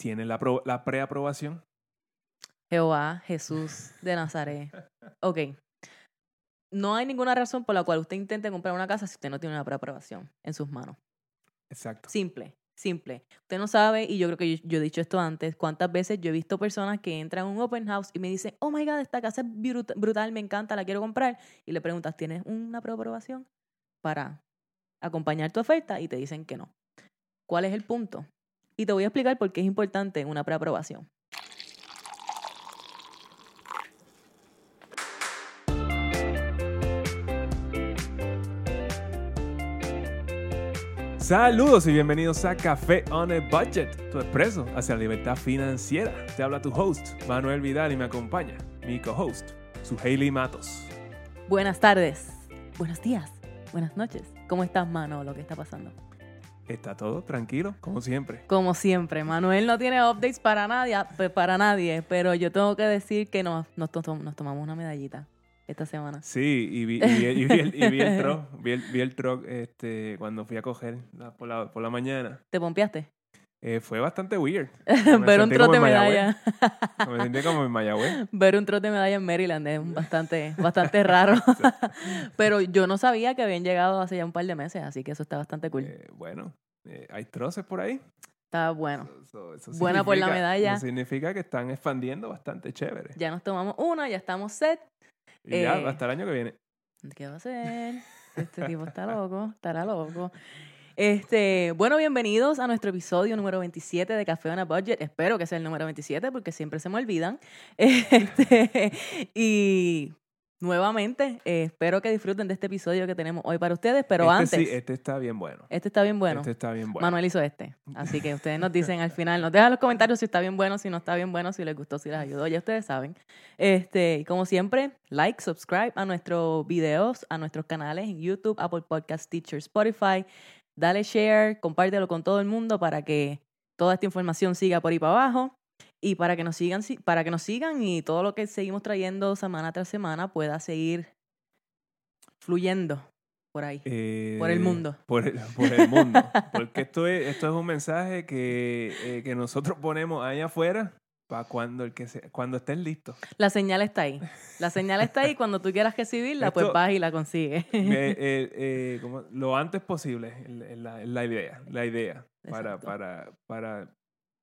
¿Tienes la, la preaprobación? Jehová, Jesús de Nazaret. Ok. No hay ninguna razón por la cual usted intente comprar una casa si usted no tiene una preaprobación en sus manos. Exacto. Simple, simple. Usted no sabe, y yo creo que yo, yo he dicho esto antes, cuántas veces yo he visto personas que entran a un open house y me dicen, oh my God, esta casa es brut- brutal, me encanta, la quiero comprar. Y le preguntas, ¿tienes una preaprobación para acompañar tu oferta? Y te dicen que no. ¿Cuál es el punto? Y te voy a explicar por qué es importante una preaprobación. Saludos y bienvenidos a Café on a Budget, tu expreso hacia la libertad financiera. Te habla tu host, Manuel Vidal, y me acompaña mi co-host, su Hailey Matos. Buenas tardes, buenos días, buenas noches. ¿Cómo estás, mano? Lo que está pasando. ¿Está todo tranquilo? Como siempre. Como siempre, Manuel no tiene updates para nadie, pe- para nadie, pero yo tengo que decir que nos, nos, to- nos tomamos una medallita esta semana. Sí, y vi, y vi- y vi el, y vi el truck, vi el, el truck, este, cuando fui a coger la- por, la, por la mañana. ¿Te pompeaste? Eh, fue bastante weird. Ver un trote de medalla. Me sentí como en Mayagüez. Ver un trote de medalla en Maryland es bastante, bastante raro. pero yo no sabía que habían llegado hace ya un par de meses, así que eso está bastante cool. Eh, bueno, eh, hay troces por ahí. Está bueno. Eso- eso- eso Buena por la medalla. eso significa que están expandiendo bastante chévere. Ya nos tomamos una, ya estamos set. Y ya, hasta el año que viene. ¿Qué va a hacer? Este tipo está loco, estará loco. Este, bueno, bienvenidos a nuestro episodio número 27 de Café on a Budget. Espero que sea el número 27 porque siempre se me olvidan. Este, y nuevamente, eh, espero que disfruten de este episodio que tenemos hoy para ustedes, pero este antes, sí, este está bien bueno. este está bien bueno. Este está bien bueno. Manuel hizo este. Así que ustedes nos dicen al final, nos dejan en los comentarios si está bien bueno, si no está bien bueno, si les gustó, si les ayudó, ya ustedes saben. Este, y como siempre, like, subscribe a nuestros videos, a nuestros canales en YouTube, Apple Podcast, Teacher, Spotify. Dale share, compártelo con todo el mundo para que toda esta información siga por ahí para abajo y para que nos sigan, si- para que nos sigan y todo lo que seguimos trayendo semana tras semana pueda seguir fluyendo por ahí. por el Eh, mundo. Por el, por el mundo. Porque esto es, esto es un mensaje que, eh, que nosotros ponemos ahí afuera para cuando, el que se, cuando estén listos. La señal está ahí. La señal está ahí. Cuando tú quieras recibirla, pues Esto- vas y la consigues. Eh, eh, eh, como lo antes posible es la, la idea. La idea para, para, para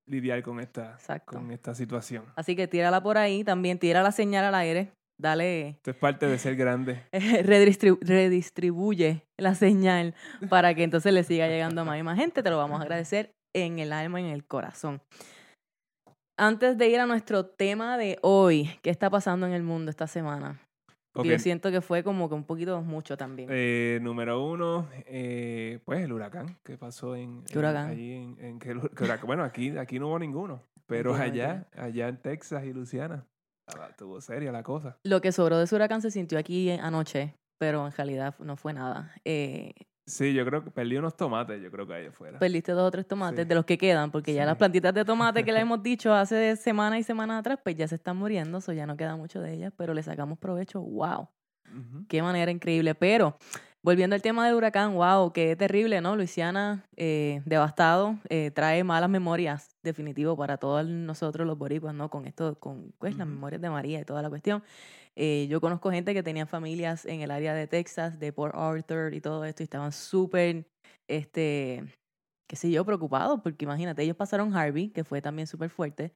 lidiar con esta, Exacto. con esta situación. Así que tírala por ahí. También tira la señal al aire. Dale, Esto es parte de ser grande. redistribu- redistribuye la señal para que entonces le siga llegando a más y más gente. Te lo vamos a agradecer en el alma y en el corazón. Antes de ir a nuestro tema de hoy, ¿qué está pasando en el mundo esta semana? Yo siento que fue como que un poquito mucho también. eh, número uno, eh, pues el huracán que pasó en, ¿Qué en- huracán? allí en, en que el- que huracán- bueno aquí aquí no hubo ninguno, pero allá allá en Texas y Luisiana estuvo seria la cosa. Lo que sobró de ese huracán se sintió aquí anoche, pero en realidad no fue nada. Eh, Sí, yo creo que perdí unos tomates, yo creo que ahí afuera. perdiste dos o tres tomates Sí. de los que quedan, porque ya las plantitas de tomate que le hemos dicho hace semanas y semanas atrás, pues ya se están muriendo, eso ya no queda mucho de ellas, pero le sacamos provecho. ¡Wow! ¡Qué manera increíble! Pero, volviendo al tema del huracán, ¡wow! ¡Qué terrible, ¿no? Luisiana, eh, devastado, eh, trae malas memorias, definitivo, para todos nosotros los boricuas, ¿no? Con esto, con pues, las memorias de María y toda la cuestión. Eh, yo conozco gente que tenía familias en el área de Texas, de Port Arthur y todo esto, y estaban súper, este, qué sé yo, preocupados, porque imagínate, ellos pasaron Harvey, que fue también súper fuerte,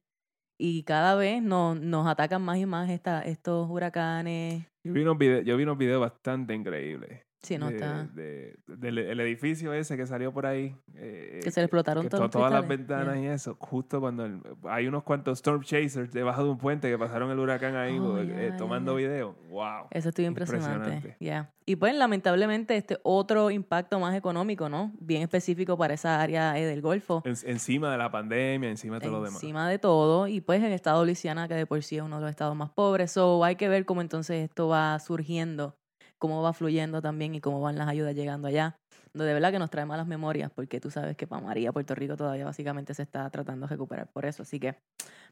y cada vez nos, nos atacan más y más esta, estos huracanes. Yo vi unos videos, yo vi unos videos bastante increíbles. Sí, no de- está. de- del el edificio ese que salió por ahí. eh, Que se le explotaron todos todas las ventanas yeah. y eso. Justo cuando el- hay unos cuantos storm chasers debajo de un puente que pasaron el huracán ahí Oh, eh, yeah, tomando yeah. video. ¡Wow! Eso estuvo impresionante. Impresionante. ya Y pues lamentablemente este otro impacto más económico, ¿no? Bien específico para esa área eh, del Golfo. En- encima de la pandemia, encima de todo lo demás. encima de todo y pues el estado de Luisiana que de por sí es uno de los estados más pobres so hay que ver cómo entonces esto va surgiendo cómo va fluyendo también y cómo van las ayudas llegando allá no, de verdad que nos trae malas memorias porque tú sabes que para María Puerto Rico todavía básicamente se está tratando de recuperar por eso así que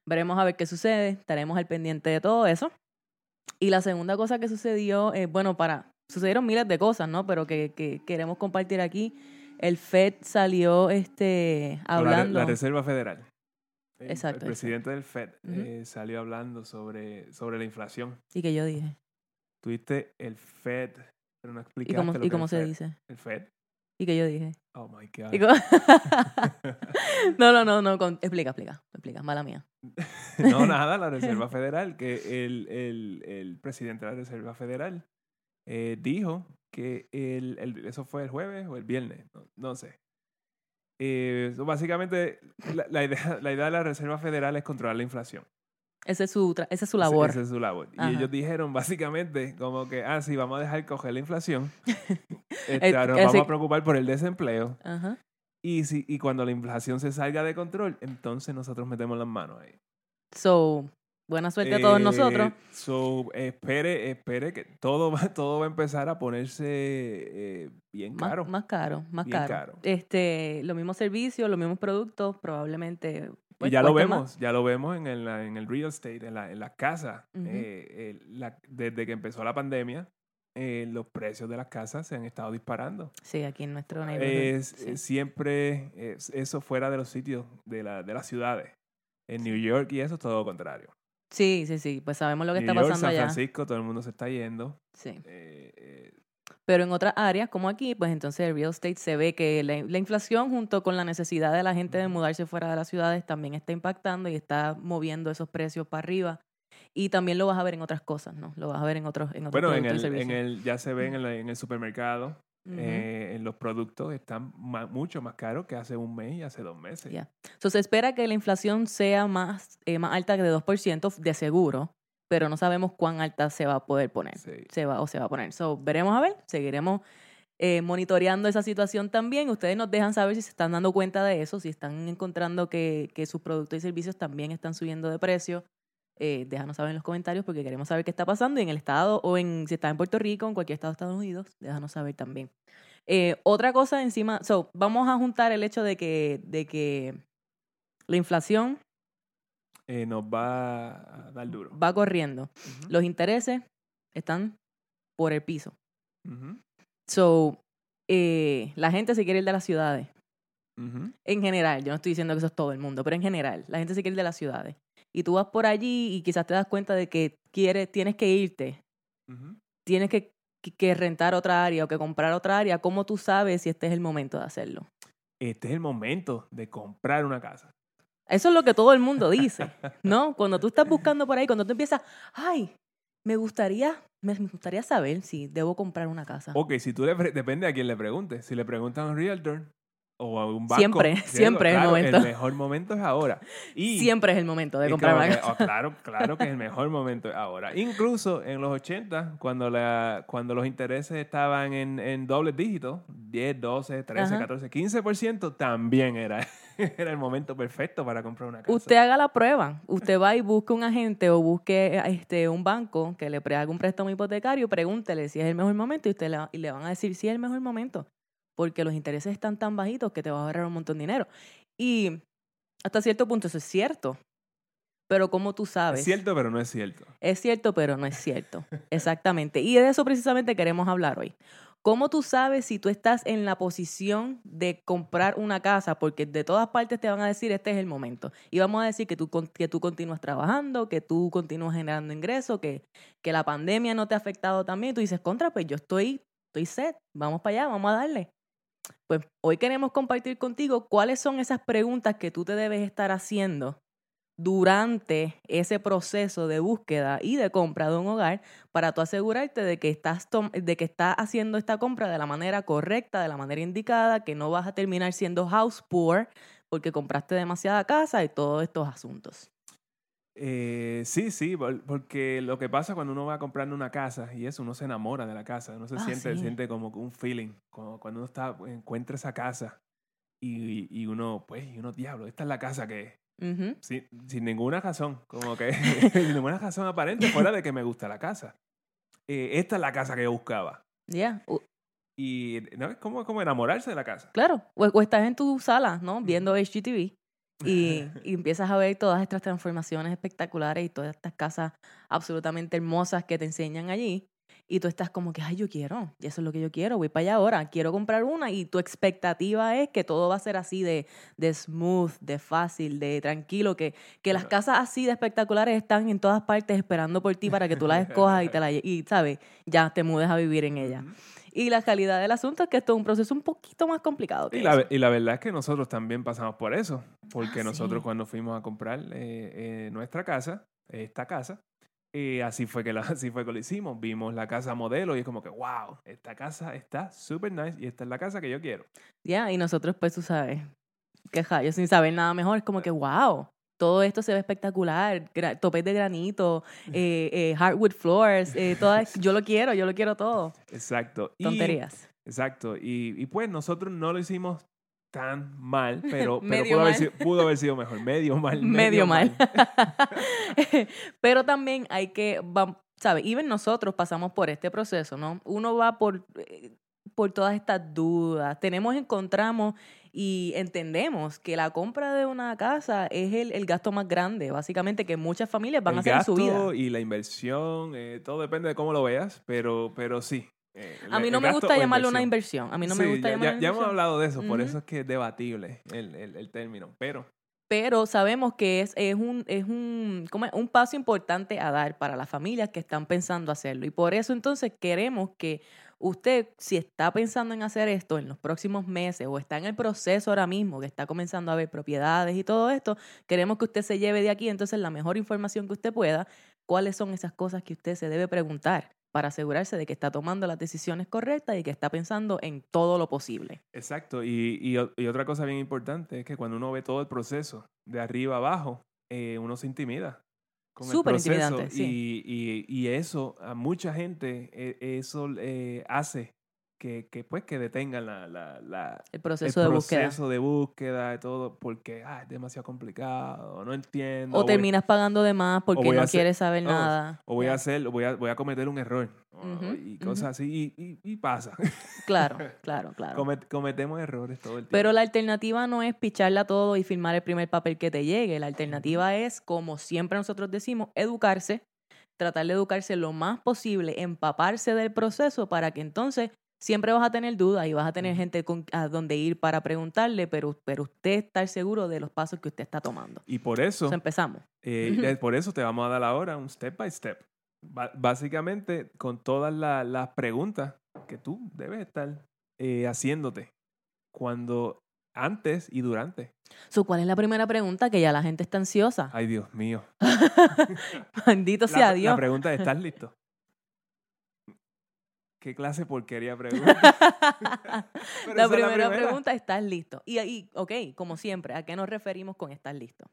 veremos a ver qué sucede estaremos al pendiente de todo eso y la segunda cosa que sucedió eh, bueno para sucedieron miles de cosas no pero que, que queremos compartir aquí el Fed salió este la hablando La, Reserva Federal. el, Exacto, el presidente del Fed eh, salió hablando sobre, sobre la inflación. Y que yo dije. Tuviste el Fed, pero no ¿Y explicaste cómo, lo y que es cómo se dice? ¿El Fed? Y que yo dije. Oh my God. Y cómo- no, no, no, no. con- Explica, explica. Explica. Mala mía. no, nada, la Reserva Federal, que el, el, el presidente de la Reserva Federal eh, dijo que el, el- eso fue el jueves o el viernes, no, no sé. Eh, básicamente, la, la idea, la idea de la Reserva Federal es controlar la inflación. Ese es su, esa es su Ese- labor. Esa es su labor. Y ellos dijeron básicamente como que, ah, sí, vamos a dejar coger la inflación. Este, El- ahora nos vamos a preocupar por el desempleo. Ajá. Y, si, y cuando la inflación se salga de control, entonces nosotros metemos las manos ahí. So, buena suerte a todos Eh, nosotros. So, espere, espere que todo va, todo va a empezar a ponerse eh, bien caro. Más caro, más Bien caro. caro. Este, los mismos servicios, los mismos productos, probablemente. Y pues, ya lo vemos, más. ya lo vemos en el, en el real estate, en, la, en las casas. Ujú. Eh, eh, la- desde que empezó la pandemia, eh, los precios de las casas se han estado disparando. Sí, aquí en nuestro neighborhood. Sí. es siempre es- eso fuera de los sitios de, la, de las ciudades. En New York y eso es todo lo contrario. sí, sí, sí. Pues sabemos lo que New está York, pasando San allá. Francisco, todo el mundo se está yendo. Sí. Eh, eh, Pero en otras áreas, como aquí, pues entonces el real estate se ve que la, la inflación junto con la necesidad de la gente de mudarse fuera de las ciudades también está impactando y está moviendo esos precios para arriba. Y también lo vas a ver en otras cosas, ¿no? Lo vas a ver en otros, en otros bueno, en el, en el, ya se ve en el, en el supermercado, Ujú. eh, en los productos están ma- mucho más caros que hace un mes y hace dos meses. Ya. So, se espera que la inflación sea más, eh, más alta que de 2% de seguro, pero no sabemos cuán alta se va a poder poner. Sí. Se va o se va a poner. So, veremos a ver, seguiremos eh, monitoreando esa situación también. Ustedes nos dejan saber si se están dando cuenta de eso, si están encontrando que, que sus productos y servicios también están subiendo de precio. Eh, déjanos saber en los comentarios porque queremos saber qué está pasando y en el estado o en si está en Puerto Rico, en cualquier estado de Estados Unidos, déjanos saber también. Eh, otra cosa encima, so, vamos a juntar el hecho de que, de que la inflación Eh, nos va a dar duro. va corriendo. Los intereses están por el piso. So, eh, la gente se quiere ir de las ciudades. En general, yo no estoy diciendo que eso es todo el mundo, pero en general, la gente se quiere ir de las ciudades. Y tú vas por allí y quizás te das cuenta de que quieres, tienes que irte, tienes que- que rentar otra área o que comprar otra área. ¿Cómo tú sabes si este es el momento de hacerlo? Este es el momento de comprar una casa. Eso es lo que todo el mundo dice, ¿no? Cuando tú estás buscando por ahí, cuando tú empiezas, ay, me gustaría, me gustaría saber si debo comprar una casa. Ok, si tú le depende a quién le preguntes. Si le preguntan a un realtor o a un banco. Siempre, siempre es el momento. El mejor momento es ahora. Y Siempre es el momento de comprar una que, casa. oh, claro, claro que es el mejor momento es ahora. Incluso en los 80, cuando, la, cuando los intereses estaban en, en dobles dígitos, 10, 12, 13, Ajá. 14, 15%, también era, era el momento perfecto para comprar una casa. Usted haga la prueba. Usted va y busque un agente o busque este, un banco que le haga un préstamo hipotecario, pregúntele si es el mejor momento y, usted le, y le van a decir si es el mejor momento. Porque los intereses están tan bajitos que te va a ahorrar un montón de dinero. Y hasta cierto punto eso es cierto. Pero como tú sabes. Es cierto, pero no es cierto. Es cierto, pero no es cierto. Exactamente. Y de eso precisamente queremos hablar hoy. ¿Cómo tú sabes si tú estás en la posición de comprar una casa? Porque de todas partes te van a decir, este es el momento. Y vamos a decir que tú, que tú continúas trabajando, que tú continúas generando ingresos, que, que la pandemia no te ha afectado también. Y tú dices, contra, pues yo estoy, estoy set, vamos para allá, vamos a darle. Pues hoy queremos compartir contigo cuáles son esas preguntas que tú te debes estar haciendo durante ese proceso de búsqueda y de compra de un hogar para tú asegurarte de que estás de que estás haciendo esta compra de la manera correcta, de la manera indicada, que no vas a terminar siendo house poor porque compraste demasiada casa y todos estos asuntos. Eh, sí, sí, por- porque lo que pasa cuando uno va comprando una casa y eso, uno se enamora de la casa, uno se Ah, siente, sí. siente como un feeling, como cuando uno está, encuentra esa casa y, y uno, pues, y uno, diablo, esta es la casa que es. Sin, sin ninguna razón, como que sin ninguna razón aparente, fuera de que me gusta la casa. Eh, esta es la casa que yo buscaba. Ya, u- Y no es como, como enamorarse de la casa. claro. O, o estás en tu sala, ¿no? Viendo HGTV y, y empiezas a ver todas estas transformaciones espectaculares y todas estas casas absolutamente hermosas que te enseñan allí. y tú estás como que, ay, yo quiero, y eso es lo que yo quiero, voy para allá ahora, quiero comprar una y tu expectativa es que todo va a ser así de, de smooth, de fácil, de tranquilo, que, que las casas así de espectaculares están en todas partes esperando por ti para que tú las escojas y, te la, y ¿sabes? Ya te mudes a vivir en ella. Y la calidad del asunto es que esto es un proceso un poquito más complicado. Que y, la, y la verdad es que nosotros también pasamos por eso, porque Ah, nosotros sí. cuando fuimos a comprar eh, eh, nuestra casa, esta casa, y así fue, que la, así fue que lo hicimos. Vimos la casa modelo y es como que, wow, esta casa está súper nice y esta es la casa que yo quiero. Ya, y nosotros, pues, tú sabes, que yo sin saber nada mejor, es como que, wow, todo esto se ve espectacular, topes de granito, eh, eh, hardwood floors, eh, todas, yo lo quiero, yo lo quiero todo. Exacto. Y- Tonterías. Exacto. Y, y pues nosotros no lo hicimos tan mal, pero, pudo, haber sido, pudo haber sido mejor. Medio mal. Medio mal. Pero también hay que, ¿sabes? Even nosotros pasamos por este proceso, ¿no? Uno va por, por todas estas dudas. Tenemos, encontramos y entendemos que la compra de una casa es el, el gasto más grande, básicamente, que muchas familias van el a hacer en su vida. gasto y la inversión, eh, todo depende de cómo lo veas, pero, pero sí. eh, A mí no me gasto gusta llamarlo una inversión. A mí no me gusta ya, llamarlo ya- ya hemos hablado de eso, por eso es que es debatible el, el, el término. Pero pero sabemos que es, es, un, es un, ¿cómo es? un paso importante a dar para las familias que están pensando hacerlo. Y por eso entonces queremos que usted, si está pensando en hacer esto en los próximos meses o está en el proceso ahora mismo, que está comenzando a ver propiedades y todo esto, queremos que usted se lleve de aquí entonces la mejor información que usted pueda, cuáles son esas cosas que usted se debe preguntar para asegurarse de que está tomando las decisiones correctas y que está pensando en todo lo posible. Exacto, y, y otra cosa bien importante es que cuando uno ve todo el proceso de arriba abajo, eh, uno se intimida. Con el Súper proceso, intimidante, sí. Y, y- y eso a mucha gente, eh, eso eh, hace que, que, pues que detengan la, la, la- El el proceso de búsqueda. proceso de búsqueda y todo porque ah, es demasiado complicado, no entiendo. O terminas pagando de más porque no hacer- quieres saber nada. o voy a hacer, voy a, voy a cometer un error y cosas así y, y- y pasa. Claro, claro, claro. Comet- cometemos errores todo el tiempo. Pero la alternativa no es picharla todo y firmar el primer papel que te llegue. La alternativa es, como siempre nosotros decimos, educarse, tratar de educarse lo más posible, empaparse del proceso para que entonces siempre vas a tener dudas y vas a tener gente con, a donde ir para preguntarle, pero, pero usted estar seguro de los pasos que usted está tomando. y por eso Entonces empezamos. Eh, eh, por eso te vamos a dar ahora un step by step. Básicamente, con todas la- las preguntas que tú debes estar eh, haciéndote cuando antes y durante. So, ¿Cuál es la primera pregunta? Que ya la gente está ansiosa. Ay, Dios mío. Bendito La, sea la Dios. pregunta es, ¿estás listo? ¿Qué clase de porquería pregunta? La esa es primera pregunta, ¿estás listo? Y ahí, ok, como siempre, ¿a qué nos referimos con estar listo?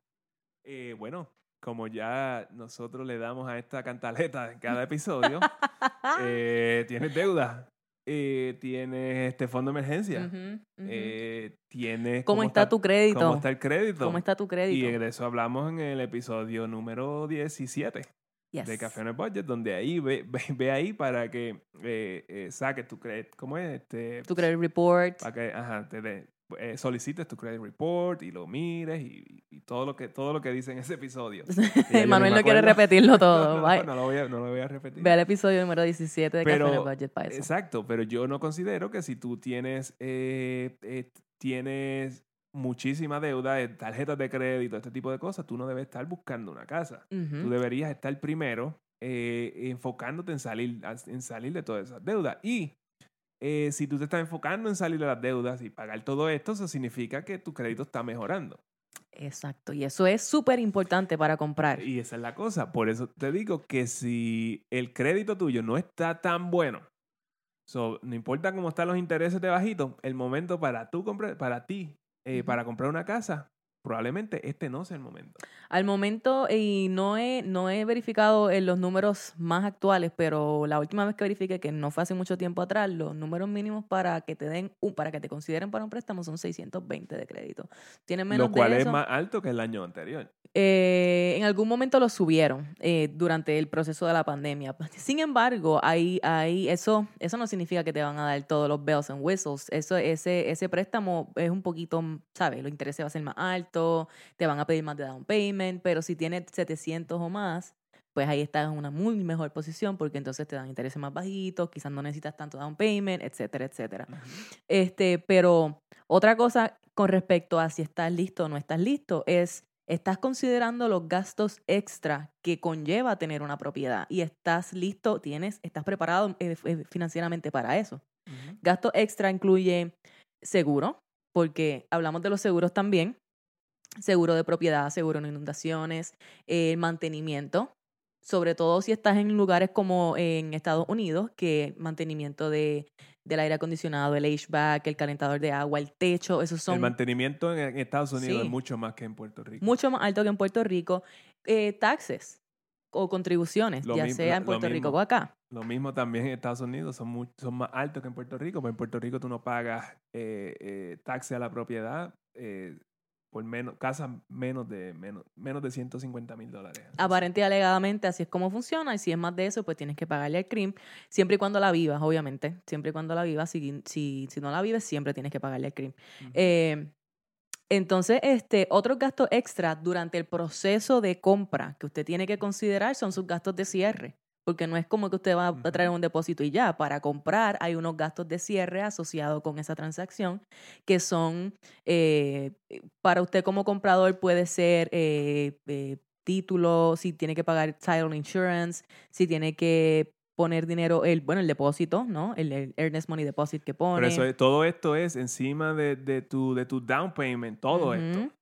Eh, bueno, como ya nosotros le damos a esta cantaleta en cada episodio, eh, tienes deuda, eh, tienes este fondo de emergencia, eh, tienes ¿Cómo, está, tu crédito? cómo está el crédito. ¿Cómo está tu y crédito? de eso hablamos en el episodio número 17 Yes. de Café en el Budget, donde ahí ve, ve, ve ahí para que eh, eh, saques tu crédito, ¿cómo es? Este, Tu credit report. para que ajá, te dé- eh, solicites tu credit report y lo mires y, y todo lo que todo lo que dice en ese episodio. Manuel no quiere repetirlo todo. No, no, lo voy a, no lo voy a repetir. Ve al episodio número 17 de Café en el Pero, Budget para eso. Exacto, pero yo no considero que si tú tienes, eh, eh, tienes muchísima deuda, de tarjetas de crédito, este tipo de cosas, tú no debes estar buscando una casa. Tú deberías estar primero eh, enfocándote en salir, en salir de todas esas deudas. Y eh, si tú te estás enfocando en salir de las deudas y pagar todo esto, eso significa que tu crédito está mejorando. Exacto. Y eso es súper importante para comprar. Y esa es la cosa. Por eso te digo que si el crédito tuyo no está tan bueno, so, no importa cómo están los intereses de bajito, el momento para, tú comprar, para ti, eh, para comprar una casa, probablemente este no sea el momento. Al momento, y no he, no he verificado en los números más actuales, pero la última vez que verifiqué, que no fue hace mucho tiempo atrás, los números mínimos para que te den, un, para que te consideren para un préstamo son 620 de crédito. Tienen menos Lo cual de es eso. más alto que el año anterior. Eh, en algún momento lo subieron eh, durante el proceso de la pandemia. Sin embargo, ahí, ahí, eso, eso no significa que te van a dar todos los bells and whistles. Eso, ese, ese préstamo es un poquito, ¿sabes? Los intereses va a ser más alto, te van a pedir más de down payment, pero si tienes 700 o más, pues ahí estás en una muy mejor posición porque entonces te dan intereses más bajitos, quizás no necesitas tanto down payment, etcétera, etcétera. Este, pero otra cosa con respecto a si estás listo o no estás listo es estás considerando los gastos extra que conlleva tener una propiedad y estás listo, tienes, estás preparado eh, eh, financieramente para eso. Gasto extra incluye seguro, porque hablamos de los seguros también, seguro de propiedad, seguro en inundaciones, el mantenimiento, sobre todo si estás en lugares como en Estados Unidos, que mantenimiento de, del aire acondicionado, el HVAC, el calentador de agua, el techo, esos son... El mantenimiento en Estados Unidos es mucho más que en Puerto Rico. Mucho más alto que en Puerto Rico. Eh, taxes o contribuciones, ya sea en Puerto Rico o acá. Lo mismo también en Estados Unidos, son, son más altos que en Puerto Rico, pero en Puerto Rico tú no pagas eh, eh, taxes a la propiedad, eh, por menos, casas menos de, menos, menos de 150 mil dólares. Aparente y alegadamente así es como funciona y si es más de eso, pues tienes que pagarle al CRIM, siempre y cuando la vivas, obviamente, siempre y cuando la vivas, si, si, si no la vives, siempre tienes que pagarle al CRIM. eh, entonces, este, otros gastos extra durante el proceso de compra que usted tiene que considerar son sus gastos de cierre porque no es como que usted va a traer un depósito y ya. Para comprar hay unos gastos de cierre asociados con esa transacción que son, eh, para usted como comprador puede ser eh, eh, título, si tiene que pagar title insurance, si tiene que poner dinero, el, bueno, el depósito, ¿no? El, earnest money deposit que pone. Pero eso, todo esto es encima de, de, tu, de tu down payment, todo esto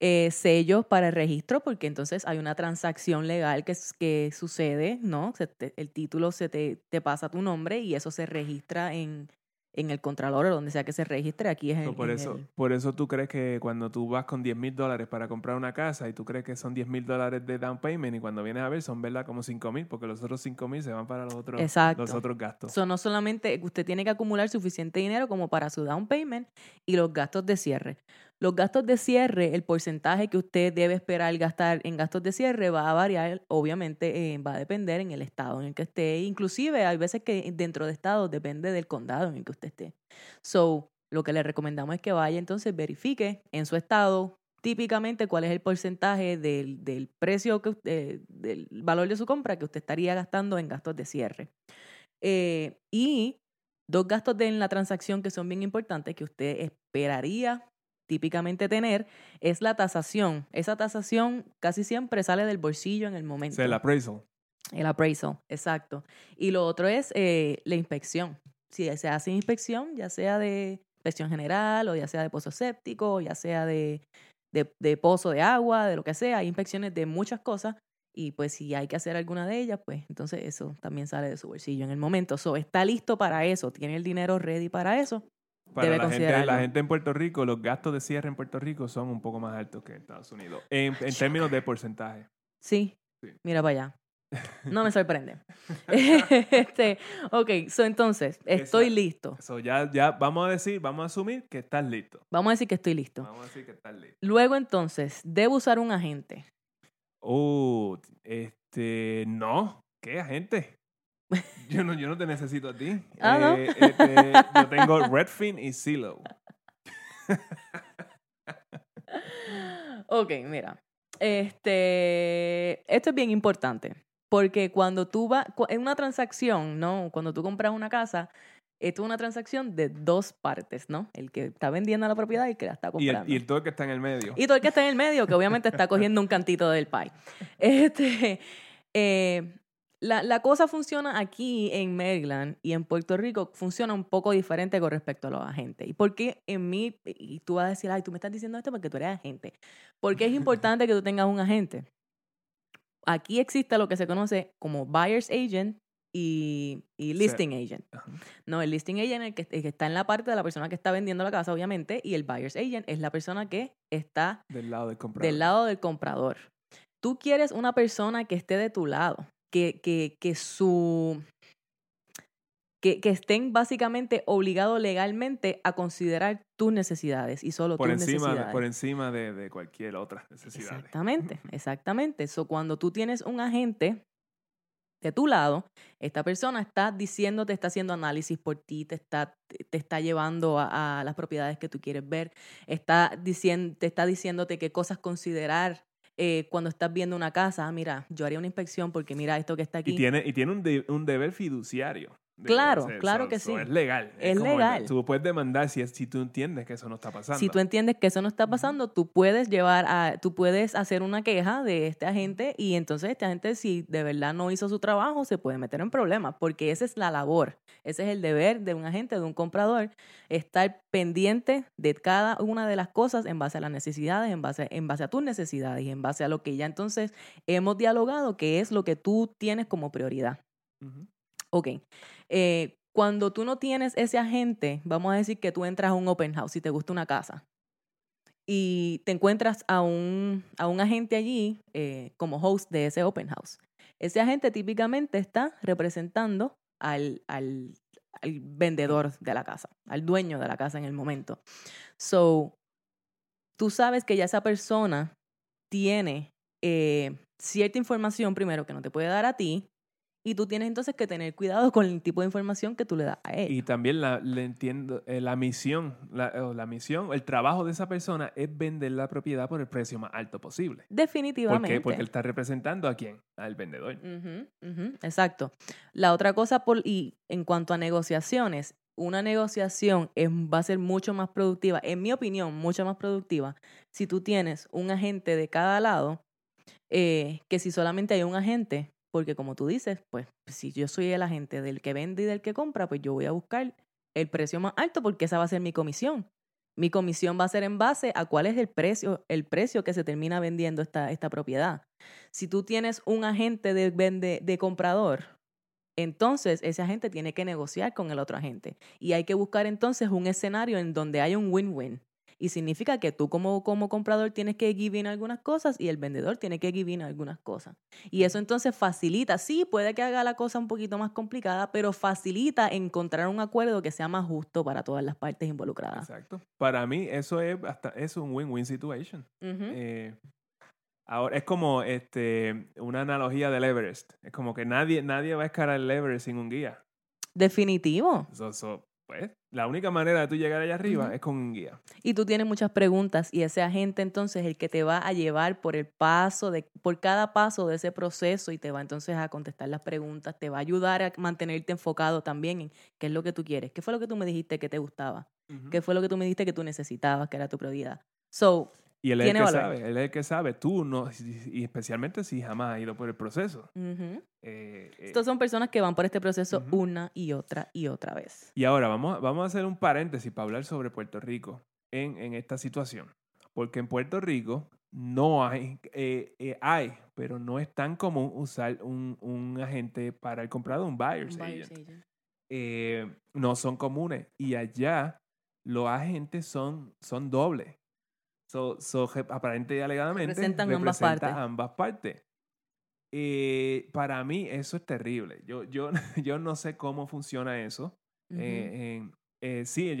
eh, sellos para el registro, porque entonces hay una transacción legal que, que sucede, ¿no? el título se te, te, pasa tu nombre y eso se registra en, en el Contralor o donde sea que se registre. Aquí es por eso Por eso tú crees que cuando tú vas con 10 mil dólares para comprar una casa y tú crees que son 10 mil dólares de down payment y cuando vienes a ver son, ¿verdad? Como 5 mil, porque los otros 5 mil se van para los otros, los otros gastos. So, no solamente usted tiene que acumular suficiente dinero como para su down payment y los gastos de cierre. Los gastos de cierre, el porcentaje que usted debe esperar gastar en gastos de cierre va a variar, obviamente eh, va a depender en el estado en el que esté. Inclusive hay veces que dentro de estados depende del condado en el que usted esté. So, lo que le recomendamos es que vaya entonces verifique en su estado típicamente cuál es el porcentaje del, del precio, que usted, del valor de su compra que usted estaría gastando en gastos de cierre. Eh, y dos gastos de en la transacción que son bien importantes que usted esperaría típicamente tener es la tasación. Esa tasación casi siempre sale del bolsillo en el momento. el appraisal. El appraisal, exacto. Y lo otro es eh, la inspección. Si se hace inspección, ya sea de inspección general o ya sea de pozo séptico, o ya sea de, de, pozo de agua, de lo que sea, hay inspecciones de muchas cosas y pues si hay que hacer alguna de ellas, pues entonces eso también sale de su bolsillo en el momento. So, está listo para eso, tiene el dinero ready para eso. Para la gente, la gente en Puerto Rico, los gastos de cierre en Puerto Rico son un poco más altos que en Estados Unidos, en, en términos de porcentaje. Sí. Mira para allá. No me sorprende. este, ok, so entonces, estoy listo. So ya, ya vamos a decir, vamos a asumir que estás listo. Vamos a decir que estoy listo. Vamos a decir que estás listo. Luego entonces, ¿debo usar un agente? Oh, este, no. ¿Qué agente? Yo no, yo no te necesito a ti. Ah, eh, este, yo tengo Redfin y Zillow. ok, mira. Este, esto es bien importante. Porque cuando tú vas, en una transacción, ¿no? Cuando tú compras una casa, esto es una transacción de dos partes, ¿no? El que está vendiendo la propiedad y el que la está comprando. Y, el, todo el que está en el medio. Y todo el que está en el medio, que obviamente está cogiendo un cantito del pie. Este, eh, la, la, cosa funciona aquí en Maryland y en Puerto Rico funciona un poco diferente con respecto a los agentes. ¿Y por qué en mí, y tú vas a decir, ay, tú me estás diciendo esto porque tú eres agente? ¿Por qué es importante que tú tengas un agente? Aquí existe lo que se conoce como buyer's agent y, y listing agent. No, el listing agent es el que, el que, está en la parte de la persona que está vendiendo la casa, obviamente, y el buyer's agent es la persona que está del lado del comprador. Del lado del comprador. Tú quieres una persona que esté de tu lado que, que, que su que, que, estén básicamente obligados legalmente a considerar tus necesidades y solo por tus encima, necesidades. Por encima de, de, cualquier otra necesidad. Exactamente, exactamente. So, cuando tú tienes un agente de tu lado, esta persona está diciéndote, está haciendo análisis por ti, te está, te está llevando a, a las propiedades que tú quieres ver, está diciendo, te está diciéndote qué cosas considerar eh, cuando estás viendo una casa, ah, mira, yo haría una inspección porque mira esto que está aquí. Y tiene, y tiene un, de- un deber fiduciario. Claro, hacer claro que sí. Es legal. Es el- legal. Tú puedes demandar si, si tú entiendes que eso no está pasando. Si tú entiendes que eso no está pasando, tú puedes llevar a, tú puedes hacer una queja de este agente y entonces este agente si de verdad no hizo su trabajo se puede meter en problemas porque esa es la labor, ese es el deber de un agente, de un comprador, estar pendiente de cada una de las cosas en base a las necesidades, en base, en base a tus necesidades y en base a lo que ya entonces hemos dialogado, que es lo que tú tienes como prioridad. Ok. Eh, cuando tú no tienes ese agente, vamos a decir que tú entras a un open house y te gusta una casa y te encuentras a un, a un agente allí eh, como host de ese open house. Ese agente típicamente está representando al, al, al vendedor de la casa, al dueño de la casa en el momento. So, tú sabes que ya esa persona tiene eh, cierta información primero que no te puede dar a ti y tú tienes entonces que tener cuidado con el tipo de información que tú le das a él. Y también la, le entiendo, eh, la misión, la, misión, el trabajo de esa persona es vender la propiedad por el precio más alto posible. ¿Por Definitivamente. qué? Porque él está representando a quién? Al vendedor. Exacto. La otra cosa, por, y en cuanto a negociaciones, una negociación es- va a ser mucho más productiva, en mi opinión, mucho más productiva, si tú tienes un agente de cada lado, eh, que si solamente hay un agente, porque como tú dices, pues si yo soy el agente del que vende y del que compra, pues yo voy a buscar el precio más alto porque esa va a ser mi comisión. Mi comisión va a ser en base a cuál es el precio, el precio que se termina vendiendo esta, esta propiedad. Si tú tienes un agente de, vende, de comprador, entonces ese agente tiene que negociar con el otro agente. Y hay que buscar entonces un escenario en donde haya un win-win. Y significa que tú como, como comprador tienes que give in algunas cosas y el vendedor tiene que give in algunas cosas. Y eso entonces facilita, sí, puede que haga la cosa un poquito más complicada, pero facilita encontrar un acuerdo que sea más justo para todas las partes involucradas. Exacto. Para mí eso es hasta es un win-win situation. Eh, ahora es como este una analogía del Everest. Es como que nadie nadie va a escalar el Everest sin un guía. Definitivo. So- so, pues, la única manera de tú llegar allá arriba es con un guía. Y tú tienes muchas preguntas y ese agente entonces es el que te va a llevar por el paso de por cada paso de ese proceso y te va entonces a contestar las preguntas, te va a ayudar a mantenerte enfocado también en qué es lo que tú quieres, qué fue lo que tú me dijiste que te gustaba, qué fue lo que tú me dijiste que tú necesitabas, que era tu prioridad. So, Y él es el que valor. sabe, él es el que sabe. Tú no, y especialmente si jamás has ido por el proceso. Eh, eh, estos son personas que van por este proceso una y otra y otra vez. Y ahora vamos, a- vamos a hacer un paréntesis para hablar sobre Puerto Rico en, en esta situación. Porque en Puerto Rico no hay, eh, eh, hay, pero no es tan común usar un, un agente para el comprador, un buyer's, Buyer's agent. agent. Eh, no son comunes. Y allá los agentes son, son dobles. So, so, aparente y alegadamente Representan ambas representa partes. ambas partes. Eh, para mí eso es terrible. Yo, yo, yo no sé cómo funciona eso. Eh, eh, sí,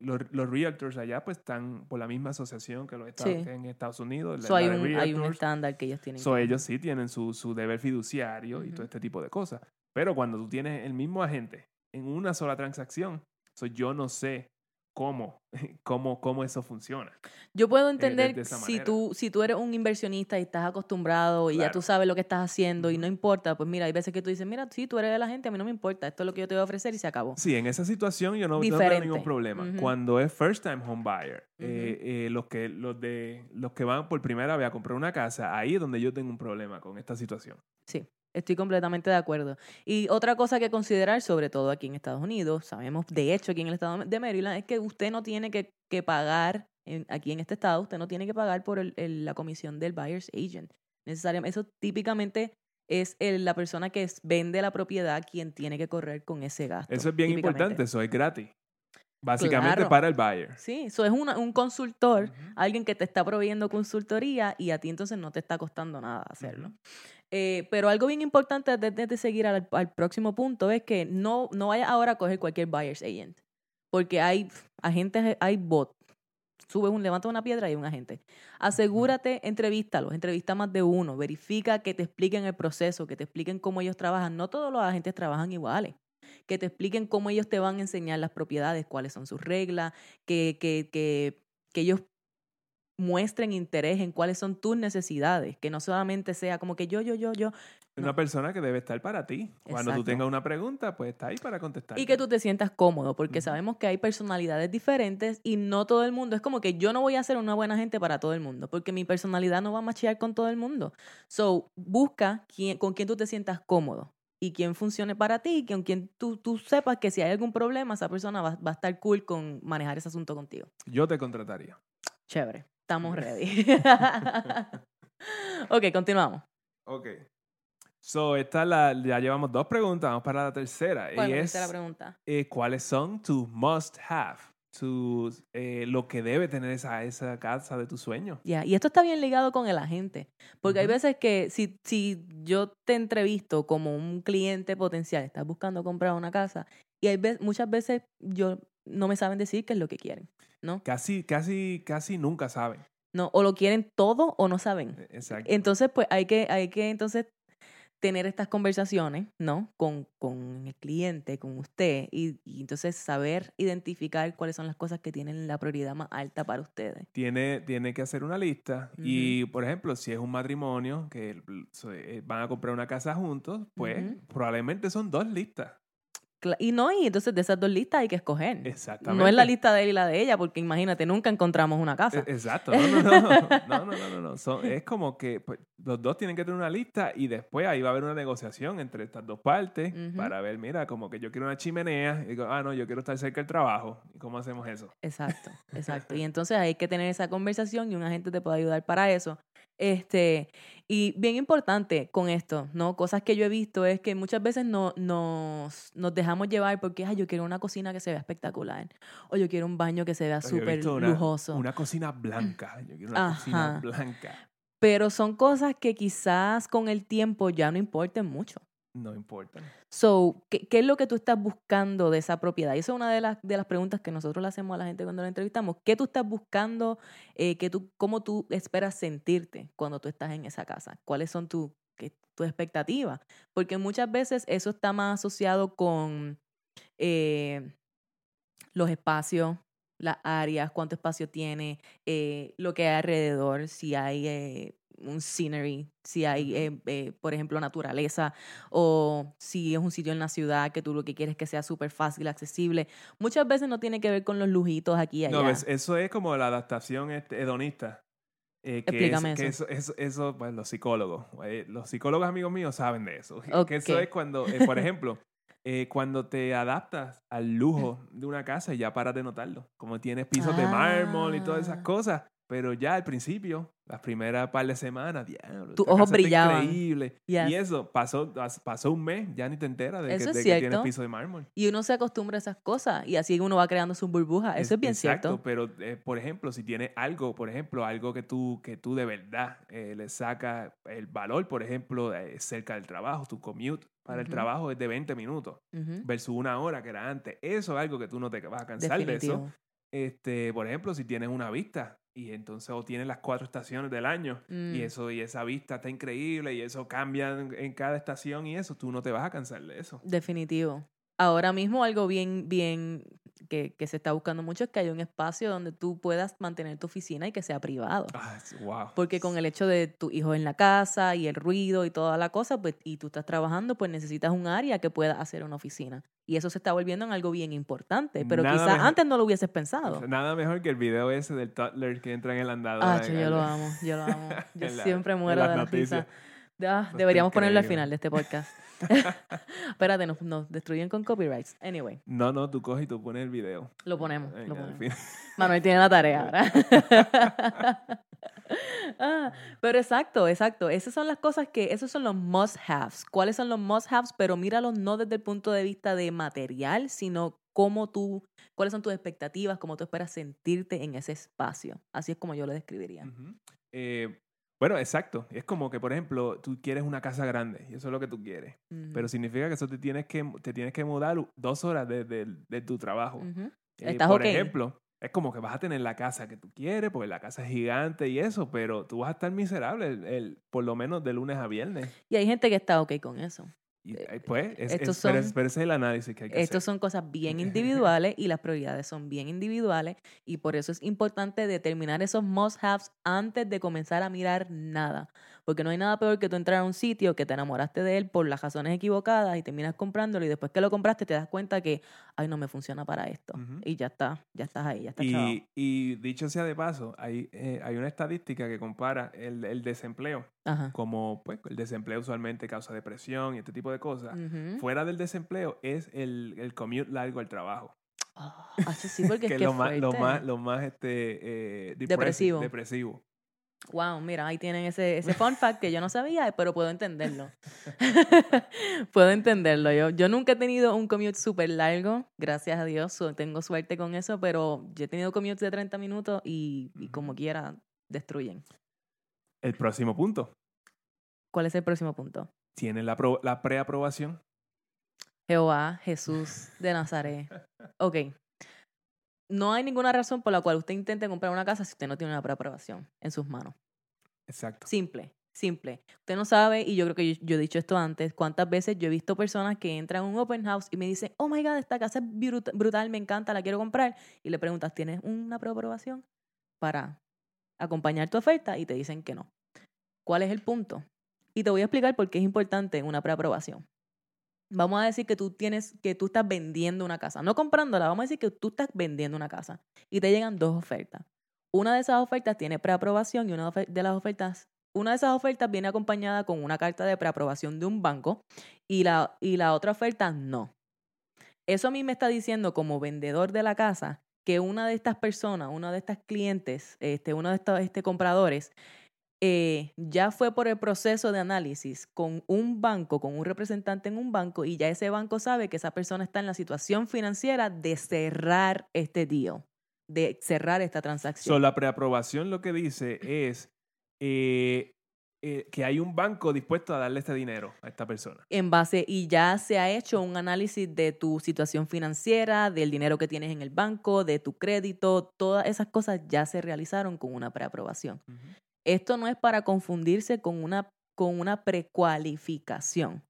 los, los realtors allá pues están por la misma asociación que los Estados, Sí. que en Estados Unidos. la- hay, la un, hay un realtors. estándar que ellos tienen. So, que- ellos sí tienen su, su deber fiduciario y todo este tipo de cosas. Pero cuando tú tienes el mismo agente en una sola transacción, so, yo no sé cómo, cómo, cómo eso funciona. Yo puedo de- entender de esa si tú, si tú eres un inversionista y estás acostumbrado y ya tú sabes lo que estás haciendo y no importa, pues mira, hay veces que tú dices, mira, sí, tú eres de la gente, a mí no me importa, esto es lo que yo te voy a ofrecer y se acabó. Sí, en esa situación yo no, no tengo ningún problema. Cuando es first time home buyer, eh, eh, los, que, los, de, los que van por primera vez a comprar una casa, ahí es donde yo tengo un problema con esta situación. Sí, estoy completamente de acuerdo. Y otra cosa que considerar, sobre todo aquí en Estados Unidos, sabemos de hecho aquí en el estado de Maryland, es que usted no tiene que, que pagar, en- aquí en este estado, usted no tiene que pagar por el- el- la comisión del buyer's agent. Necesariamente, eso típicamente es el- la persona que vende la propiedad quien tiene que correr con ese gasto. Eso es bien importante, eso es gratis. Básicamente Claro. para el buyer. Sí, eso es una- un consultor, alguien que te está proveyendo consultoría y a ti entonces no te está costando nada hacerlo. Eh, pero algo bien importante antes de, seguir al, al próximo punto es que no, no vayas ahora a coger cualquier buyer's agent. Porque hay agentes, hay bot. Subes un, levanta una piedra y hay un agente. Asegúrate, entrevístalos, entrevista más de uno, verifica que te expliquen el proceso, que te expliquen cómo ellos trabajan. No todos los agentes trabajan iguales. Que te expliquen cómo ellos te van a enseñar las propiedades, cuáles son sus reglas, que, que, que, que ellos muestren interés en cuáles son tus necesidades, que no solamente sea como que yo, yo, yo, yo, Una persona que debe estar para ti. Cuando tú tengas una pregunta, pues está ahí para contestar. y que tú te sientas cómodo, porque sabemos que hay personalidades diferentes y no todo el mundo, es como que yo no voy a ser una buena gente para todo el mundo, porque mi personalidad no va a machear con todo el mundo. So, busca quién, con quién tú te sientas cómodo y quién funcione para ti, y con quien tú, tú sepas que si hay algún problema, esa persona va, va a estar cool con manejar ese asunto contigo. Yo te contrataría. Chévere, estamos ready. ok, continuamos. Ok. So, esta la, ya llevamos dos preguntas. Vamos para la tercera. ¿Cuál y es la pregunta? eh, ¿cuáles son tus must have? Tus, eh, lo que debe tener esa, esa casa de tus sueños. Ya, Y esto está bien ligado con el agente, porque hay veces que si, si yo te entrevisto como un cliente potencial, estás buscando comprar una casa, y hay ve- muchas veces yo no me saben decir qué es lo que quieren, ¿no? Casi, casi, casi nunca saben. no O lo quieren todo o no saben. Eh, Exacto. Entonces, pues hay que, hay que entonces tener estas conversaciones, ¿no? Con, con el cliente, con usted, y, y entonces saber identificar cuáles son las cosas que tienen la prioridad más alta para ustedes. tiene, tiene que hacer una lista y, por ejemplo, si es un matrimonio que eh, van a comprar una casa juntos, pues probablemente son dos listas. Y no, y entonces de esas dos listas hay que escoger. Exactamente. No es la lista de él y la de ella, porque imagínate, nunca encontramos una casa. E-, exacto. No, no, no. no, no, no, no Son, es como que pues, los dos tienen que tener una lista y después ahí va a haber una negociación entre estas dos partes para ver, mira, como que yo quiero una chimenea. Y digo, ah, no, yo quiero estar cerca del trabajo. ¿Cómo hacemos eso? Exacto, exacto. y entonces hay que tener esa conversación y un agente te puede ayudar para eso. Este, y bien importante con esto, ¿no? Cosas que yo he visto es que muchas veces no, nos, nos dejamos llevar porque, ay, yo quiero una cocina que se vea espectacular. O yo quiero un baño que se vea súper lujoso. Una cocina blanca. Yo quiero una cocina blanca. Pero son cosas que quizás con el tiempo ya no importen mucho. No importa. So, ¿qué, qué es lo que tú estás buscando de esa propiedad? Y eso es una de las, de las preguntas que nosotros le hacemos a la gente cuando la entrevistamos. ¿Qué tú estás buscando? Eh, tú, ¿Cómo tú esperas sentirte cuando tú estás en esa casa? ¿Cuáles son tu- tus expectativas? Porque muchas veces eso está más asociado con eh, los espacios, las áreas, cuánto espacio tiene, eh, lo que hay alrededor, si hay eh, un scenery, si hay, eh, eh, por ejemplo, naturaleza, o si es un sitio en la ciudad que tú lo que quieres que sea súper fácil, accesible. Muchas veces no tiene que ver con los lujitos aquí y allá. No, eso es como la adaptación este, hedonista. eh, que Explícame es, que eso. eso. Eso, eso, pues, los psicólogos. eh, los psicólogos amigos míos saben de eso. Que eso es cuando, eh, por ejemplo, eh, cuando te adaptas al lujo de una casa y ya paras de notarlo. Como tienes pisos de mármol y todas esas Ah. cosas. Pero ya al principio, las primeras par de semanas, diablo, Tus ojos brillaban. Increíble. Yes. Y eso, pasó, pasó un mes, ya ni te enteras de, que, Eso es de que tienes piso de mármol. Y uno se acostumbra a esas cosas y así uno va creando sus burbujas. Eso es bien Exacto, cierto. pero eh, por ejemplo, si tienes algo, por ejemplo, algo que tú, que tú de verdad eh, le sacas el valor, por ejemplo, eh, cerca del trabajo, tu commute para el trabajo es de 20 minutos versus una hora que era antes. Eso es algo que tú no te vas a cansar de eso. Este, por ejemplo, si tienes una vista y entonces o tienes las cuatro estaciones del año y Mm. eso y esa vista está increíble y eso cambia en, en cada estación y eso, tú no te vas a cansar de eso. Definitivo. Ahora mismo algo bien, bien que, que se está buscando mucho es que haya un espacio donde tú puedas mantener tu oficina y que sea privado. Ah, wow. Porque con el hecho de tu hijo en la casa y el ruido y toda la cosa, pues, y tú estás trabajando, pues necesitas un área que pueda hacer una oficina. Y eso se está volviendo en algo bien importante. Pero quizás antes no lo hubieses pensado. Nada mejor que el video ese del toddler que entra en el andador. Ah, yo lo amo, yo lo amo. Yo la- siempre muero de la risa. Ah, deberíamos ponerlo al final de este podcast. Espérate, nos, nos destruyen con copyrights. Anyway, No, no, tú coges y tú pones el video. lo ponemos. Venga, lo ponemos. Manuel tiene la tarea ahora. Ah, pero exacto, exacto. Esas son las cosas que, esos son los must-haves. ¿Cuáles son los must-haves? Pero míralos no desde el punto de vista de material, sino cómo tú, cuáles son tus expectativas, cómo tú esperas sentirte en ese espacio. Así es como yo lo describiría. Eh, bueno, exacto. Es como que, por ejemplo, tú quieres una casa grande y eso es lo que tú quieres. Pero significa que eso te tienes que, te tienes que mudar dos horas de, de- de tu trabajo. Eh, Estás por ejemplo, es como que vas a tener la casa que tú quieres, porque la casa es gigante y eso, pero tú vas a estar miserable el, el- por lo menos de lunes a viernes. Y hay gente que está ok con eso. Y, eh, pues, es, estos es- pero, son- es- pero ese es el análisis que hay que Estos hacer. son cosas bien individuales y las prioridades son bien individuales y por eso es importante determinar esos must-haves antes de comenzar a mirar nada. Porque no hay nada peor que tú entrar a un sitio que te enamoraste de él por las razones equivocadas y terminas comprándolo y después que lo compraste te das cuenta que, ay, no me funciona para esto. Y ya está, ya estás ahí, ya estás. Y, y dicho sea de paso, hay, eh, hay una estadística que compara el, el desempleo Ajá. como pues el desempleo usualmente causa depresión y este tipo de cosas. Fuera del desempleo es el, el commute largo al trabajo. Ah, acho, sí, porque que es que lo más, lo más, lo más este, eh, Depresivo. depresivo. Wow, mira, ahí tienen ese, ese fun fact que yo no sabía, pero puedo entenderlo. puedo entenderlo. Yo, yo nunca he tenido un commute súper largo, gracias a Dios, tengo suerte con eso, pero yo he tenido commutes de 30 minutos y, y como quiera destruyen. El próximo punto. ¿Cuál es el próximo punto? Tiene la, la preaprobación. Jehová, Jesús de Nazaret. Ok. No hay ninguna razón por la cual usted intente comprar una casa si usted no tiene una preaprobación en sus manos. Exacto. Simple, simple. Usted no sabe, y yo creo que yo, yo he dicho esto antes, cuántas veces yo he visto personas que entran a un open house y me dicen, oh my God, esta casa es brut- brutal, me encanta, la quiero comprar. Y le preguntas, ¿tienes una preaprobación para acompañar tu oferta? Y te dicen que no. ¿Cuál es el punto? Y te voy a explicar por qué es importante una preaprobación. Vamos a decir que tú tienes, que tú estás vendiendo una casa, no comprándola, vamos a decir que tú estás vendiendo una casa y te llegan dos ofertas. Una de esas ofertas tiene preaprobación y una de las ofertas, una de esas ofertas viene acompañada con una carta de preaprobación de un banco y la, y la otra oferta no. Eso a mí me está diciendo como vendedor de la casa que una de estas personas, una de estas clientes, este, uno de estos este, compradores, eh, ya fue por el proceso de análisis con un banco, con un representante en un banco, y ya ese banco sabe que esa persona está en la situación financiera de cerrar este deal, de cerrar esta transacción. So, la preaprobación lo que dice es eh, eh, que hay un banco dispuesto a darle este dinero a esta persona. en base y ya se ha hecho un análisis de tu situación financiera, del dinero que tienes en el banco, de tu crédito, todas esas cosas ya se realizaron con una preaprobación. Esto no es para confundirse con una, con una precualificación.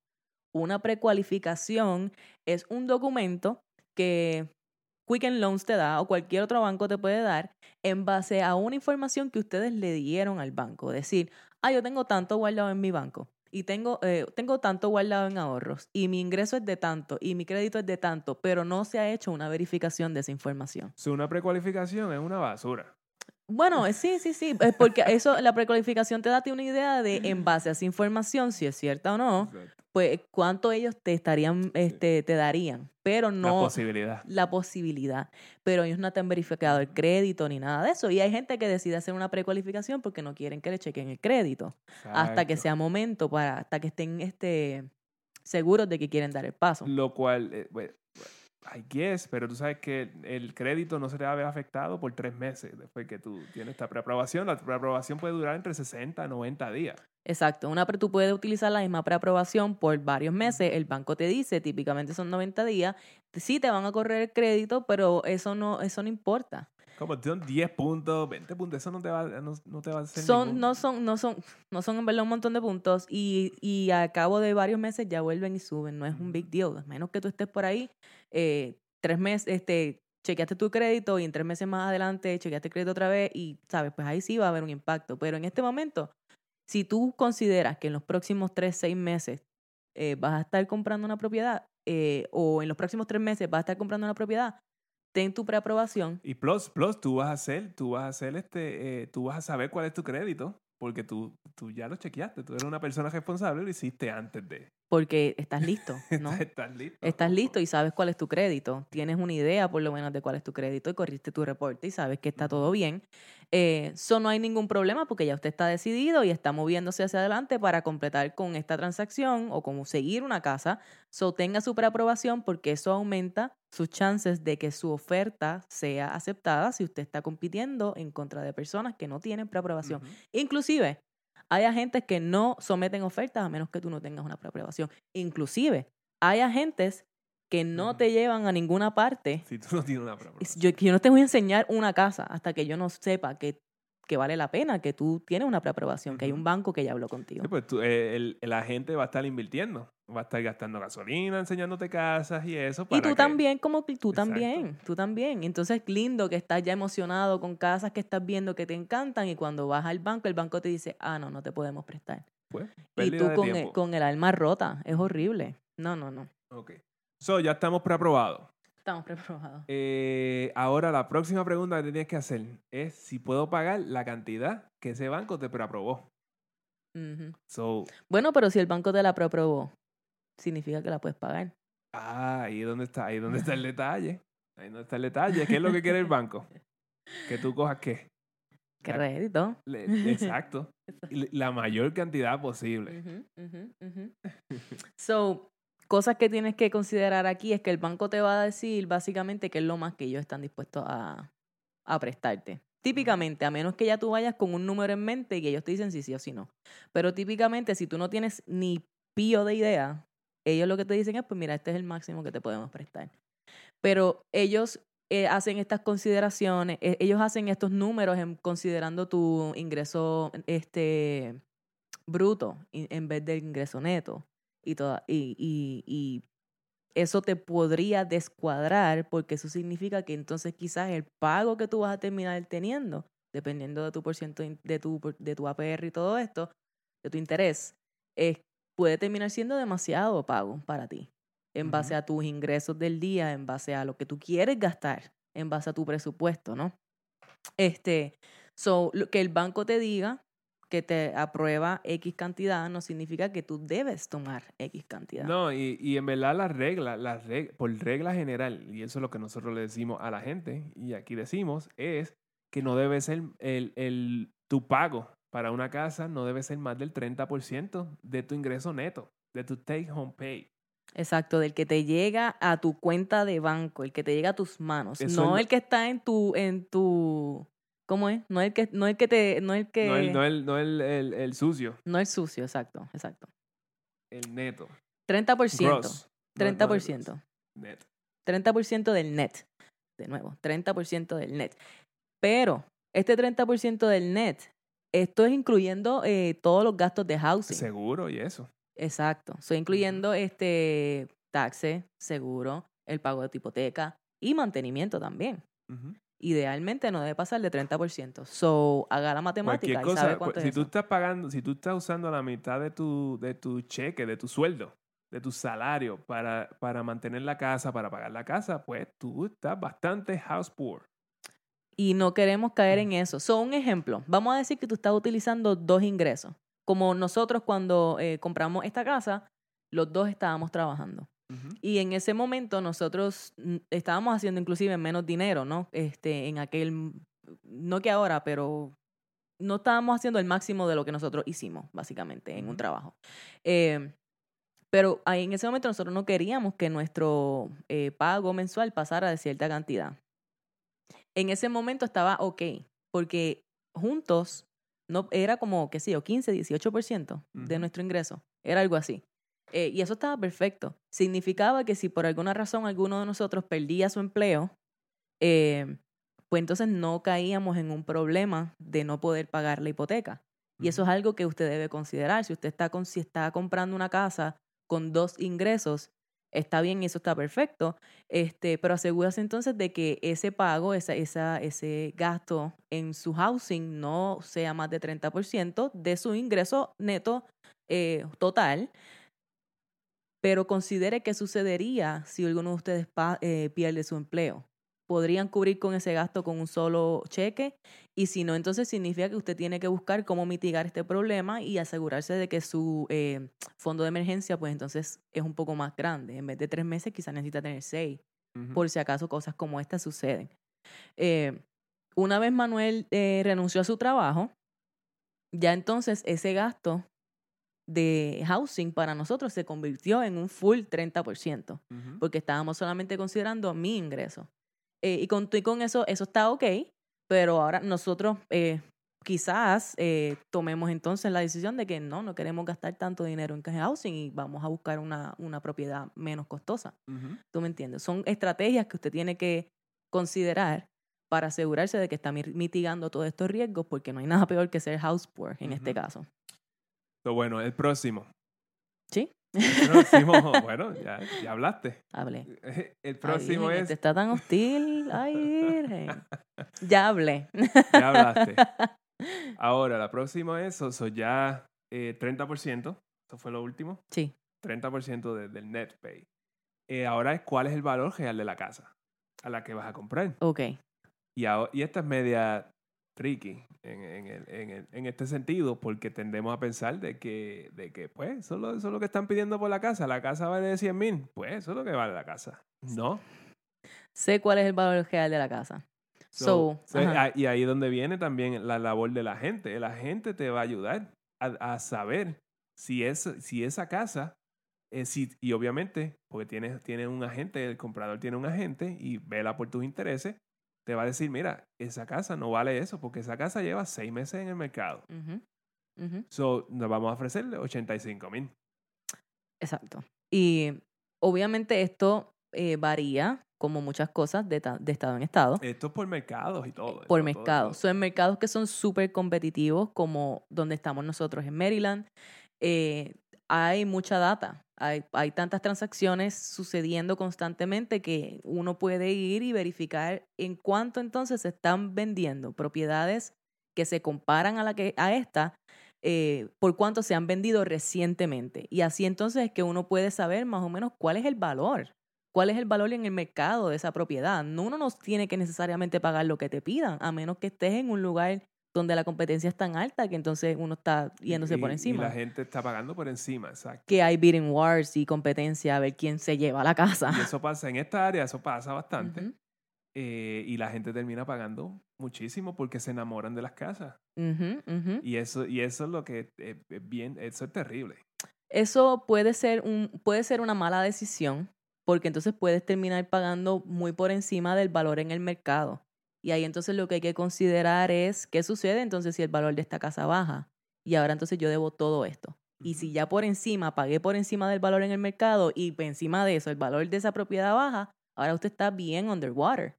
Una precualificación es un documento que Quicken Loans te da o cualquier otro banco te puede dar en base a una información que ustedes le dieron al banco. Decir, ah, yo tengo tanto guardado en mi banco y tengo, eh, tengo tanto guardado en ahorros y mi ingreso es de tanto y mi crédito es de tanto, pero no se ha hecho una verificación de esa información. So, una precualificación es una basura. Bueno, eh, sí, sí, sí, porque eso, la precualificación te da una idea de, en base a esa información, si es cierta o no, Exacto. pues cuánto ellos te estarían, este, te darían, pero La no posibilidad. la posibilidad. Pero ellos no te han verificado el crédito ni nada de eso. Y hay gente que decide hacer una precualificación porque no quieren que le chequen el crédito hasta que sea momento para, hasta que estén este, seguros de que quieren dar el paso. Lo cual, eh, bueno, I guess, pero tú sabes que el, crédito no se te va a ver afectado por tres meses después que tú tienes esta preaprobación. La preaprobación puede durar entre 60 a 90 días. Exacto. Una, tú puedes utilizar la misma preaprobación por varios meses. El banco te dice, típicamente son 90 días. Sí te van a correr el crédito, pero eso no, eso no importa. Como son 10 puntos, 20 puntos, eso no te va, no, no te va a hacer Son, ningún- no son, no son, no son en verdad un montón de puntos y, y a cabo de varios meses ya vuelven y suben. No es un big deal. A menos que tú estés por ahí eh, tres meses, este, chequeaste tu crédito y en tres meses más adelante chequeaste el crédito otra vez y, sabes, pues ahí sí va a haber un impacto. Pero en este momento, si tú consideras que en los próximos tres, seis meses eh, vas a estar comprando una propiedad eh, o en los próximos tres meses vas a estar comprando una propiedad, ten tu preaprobación. Y plus, plus, tú vas a hacer, tú vas a hacer este, eh, tú vas a saber cuál es tu crédito, porque tú, tú ya lo chequeaste, tú eres una persona responsable, lo hiciste antes de. Porque estás listo, ¿no? Estás listo. Estás listo y sabes cuál es tu crédito. Tienes una idea por lo menos de cuál es tu crédito y corriste tu reporte y sabes que está todo bien. Eh, Eso no hay ningún problema porque ya usted está decidido y está moviéndose hacia adelante para completar con esta transacción o como seguir una casa. So tenga su preaprobación porque eso aumenta sus chances de que su oferta sea aceptada si usted está compitiendo en contra de personas que no tienen preaprobación. Ujú. Inclusive, hay agentes que no someten ofertas a menos que tú no tengas una preaprobación. Inclusive, hay agentes que no te llevan a ninguna parte. Si tú no tienes una preaprobación. Yo, yo no te voy a enseñar una casa hasta que yo no sepa que, que vale la pena, que tú tienes una preaprobación, que hay un banco que ya habló contigo. Sí, pues tú, eh, el, el agente va a estar invirtiendo, va a estar gastando gasolina, enseñándote casas y eso. Y tú que- también, como tú Exacto. también, tú también. Entonces, lindo que estás ya emocionado con casas que estás viendo que te encantan y cuando vas al banco, el banco te dice, ah, no, no te podemos prestar. Pues, Y tú con el, con el alma rota, es horrible. No, no, no. Ok. So, ya estamos preaprobados. Estamos preparados. Eh, ahora, la próxima pregunta que te tienes que hacer es si puedo pagar la cantidad que ese banco te preaprobó. Ujú. So, Bueno, pero si el banco te la preaprobó, significa que la puedes pagar. ah, ahí es donde está, ahí es donde está el detalle. Ahí es donde está el detalle. ¿Qué es lo que quiere el banco? Que tú cojas qué. Crédito. Le- exacto. La mayor cantidad posible. Ujú. So, cosas que tienes que considerar aquí es que el banco te va a decir básicamente qué es lo más que ellos están dispuestos a, prestarte. Típicamente, a menos que ya tú vayas con un número en mente y ellos te dicen si sí o si no. Pero típicamente, si tú no tienes ni pío de idea, ellos lo que te dicen es, pues mira, este es el máximo que te podemos prestar. Pero ellos eh, hacen estas consideraciones, eh, ellos hacen estos números en- considerando tu ingreso este, bruto y- en vez del ingreso neto. Y, toda, y, y, y eso te podría descuadrar porque eso significa que entonces quizás el pago que tú vas a terminar teniendo, dependiendo de tu por ciento in- de tu, de tu APR y todo esto, de tu interés, es, puede terminar siendo demasiado pago para ti en base a tus ingresos del día, en base a lo que tú quieres gastar, en base a tu presupuesto, ¿no? Este, so, lo que el banco te diga que te aprueba X cantidad no significa que tú debes tomar X cantidad. No, y, y en verdad las reglas, las reg- por regla general, y eso es lo que nosotros le decimos a la gente, y aquí decimos, es que no debe ser el, el, tu pago para una casa, no debe ser más del 30% de tu ingreso neto, de tu take home pay. Exacto, del que te llega a tu cuenta de banco, el que te llega a tus manos, Eso no el que está en tu, en tu, ¿cómo es? No el que, no el que te, no el que, No el, no el, no el, el- el sucio, no el sucio, exacto, exacto. el neto. 30%, Gross. No- no el 30%. gross, net. 30% del net. De nuevo, 30% del net. Pero este 30% del net, esto es incluyendo eh, todos los gastos de housing. Seguro y eso. Exacto. Estoy incluyendo este taxe, seguro, el pago de tu hipoteca y mantenimiento también. Ujú. Idealmente no debe pasar de 30%. So, haga la matemática Cualquier y sabe cosa, cuánto cu- es si tú eso. estás pagando, si tú estás usando la mitad de tu, de tu cheque, de tu sueldo, de tu salario para, para mantener la casa, para pagar la casa, pues tú estás bastante house poor. Y no queremos caer Mm. en eso. So, un ejemplo. Vamos a decir que tú estás utilizando dos ingresos. Como nosotros cuando eh, compramos esta casa, los dos estábamos trabajando. Y en ese momento nosotros estábamos haciendo inclusive menos dinero, ¿no? Este, en aquel, no que ahora, pero no estábamos haciendo el máximo de lo que nosotros hicimos, básicamente, en un trabajo. Eh, pero ahí en ese momento nosotros no queríamos que nuestro eh, pago mensual pasara de cierta cantidad. En ese momento estaba ok, porque juntos no, era como, qué sé yo, 15, 18% de Ujú. nuestro ingreso. Era algo así. Eh, y eso estaba perfecto. Significaba que si por alguna razón alguno de nosotros perdía su empleo, eh, pues entonces no caíamos en un problema de no poder pagar la hipoteca. Y eso es algo que usted debe considerar. Si usted está, con, si está comprando una casa con dos ingresos, está bien y eso está perfecto, este, pero asegúrese entonces de que ese pago, esa, esa, ese gasto en su housing no sea más de 30% de su ingreso neto eh, total, pero considere qué sucedería si alguno de ustedes eh, pierde su empleo. Podrían cubrir con ese gasto con un solo cheque y si no, entonces significa que usted tiene que buscar cómo mitigar este problema y asegurarse de que su eh, fondo de emergencia, pues entonces es un poco más grande. En vez de tres meses, quizás necesita tener seis, por si acaso cosas como estas suceden. Eh, una vez Manuel renunció a su trabajo, ya entonces ese gasto de housing para nosotros se convirtió en un full 30%, Ujú. porque estábamos solamente considerando mi ingreso. Eh, y con, y con eso, eso está ok, pero ahora nosotros eh, quizás eh, tomemos entonces la decisión de que no, no queremos gastar tanto dinero en housing y vamos a buscar una, una propiedad menos costosa. Ujú. ¿Tú me entiendes? Son estrategias que usted tiene que considerar para asegurarse de que está mi- mitigando todos estos riesgos, porque no hay nada peor que ser house poor en este caso. So, bueno, el próximo. ¿Sí? El próximo, bueno, ya, ya hablaste. Hablé. El Ay, próximo Virgen, es. este está tan hostil. Ay, Virgen. Ya hablé. Ya hablaste. Ahora, la próxima es, so ya eh, 30%, eso fue lo último, Sí. 30% de- del net pay. Eh, ahora es cuál es el valor real de la casa a la que vas a comprar. Ok. Y, aho- y esta es media tricky en, en el- en el- en este sentido, porque tendemos a pensar de que, de que pues, eso es, lo, eso es lo que están pidiendo por la casa. La casa vale 100 mil, pues eso es lo que vale la casa. No. Sé cuál es el valor real de la casa. So, y ahí es donde viene también la labor de la gente. La gente te va a ayudar a, a saber si, es, si esa casa, eh, si, y obviamente, porque tienes, tienes un agente, el comprador tiene un agente y vela por tus intereses, te va a decir, mira, esa casa no vale eso, porque esa casa lleva seis meses en el mercado. Ujú. So, nos vamos a ofrecerle 85 mil. Exacto. Y obviamente esto eh, varía, como muchas cosas, de, ta- de estado en estado. Esto es por mercados y todo. Eh, por mercados. Son mercados que son súper competitivos, como donde estamos nosotros en Maryland. Eh, hay mucha data. Hay, tantas transacciones sucediendo constantemente que uno puede ir y verificar en cuánto entonces se están vendiendo propiedades que se comparan a, la que, a esta, eh, por cuánto se han vendido recientemente. Y así entonces es que uno puede saber más o menos cuál es el valor, cuál es el valor en el mercado de esa propiedad. No, uno no tiene que necesariamente pagar lo que te pidan, a menos que estés en un lugar donde la competencia es tan alta que entonces uno está yéndose Y- por Y encima. la gente está pagando por encima, exacto. Que hay bidding wars y competencia a ver quién se lleva la casa. Y eso pasa en esta área, eso pasa bastante. Eh, y la gente termina pagando muchísimo porque se enamoran de las casas. Y eso, y eso es lo que es, es bien, eso es terrible. Eso puede ser, un, puede ser una mala decisión, porque entonces puedes terminar pagando muy por encima del valor en el mercado. Y ahí entonces lo que hay que considerar es qué sucede entonces si el valor de esta casa baja. Y ahora entonces yo debo todo esto. Y si ya por encima pagué por encima del valor en el mercado y por encima de eso el valor de esa propiedad baja, ahora usted está bien underwater.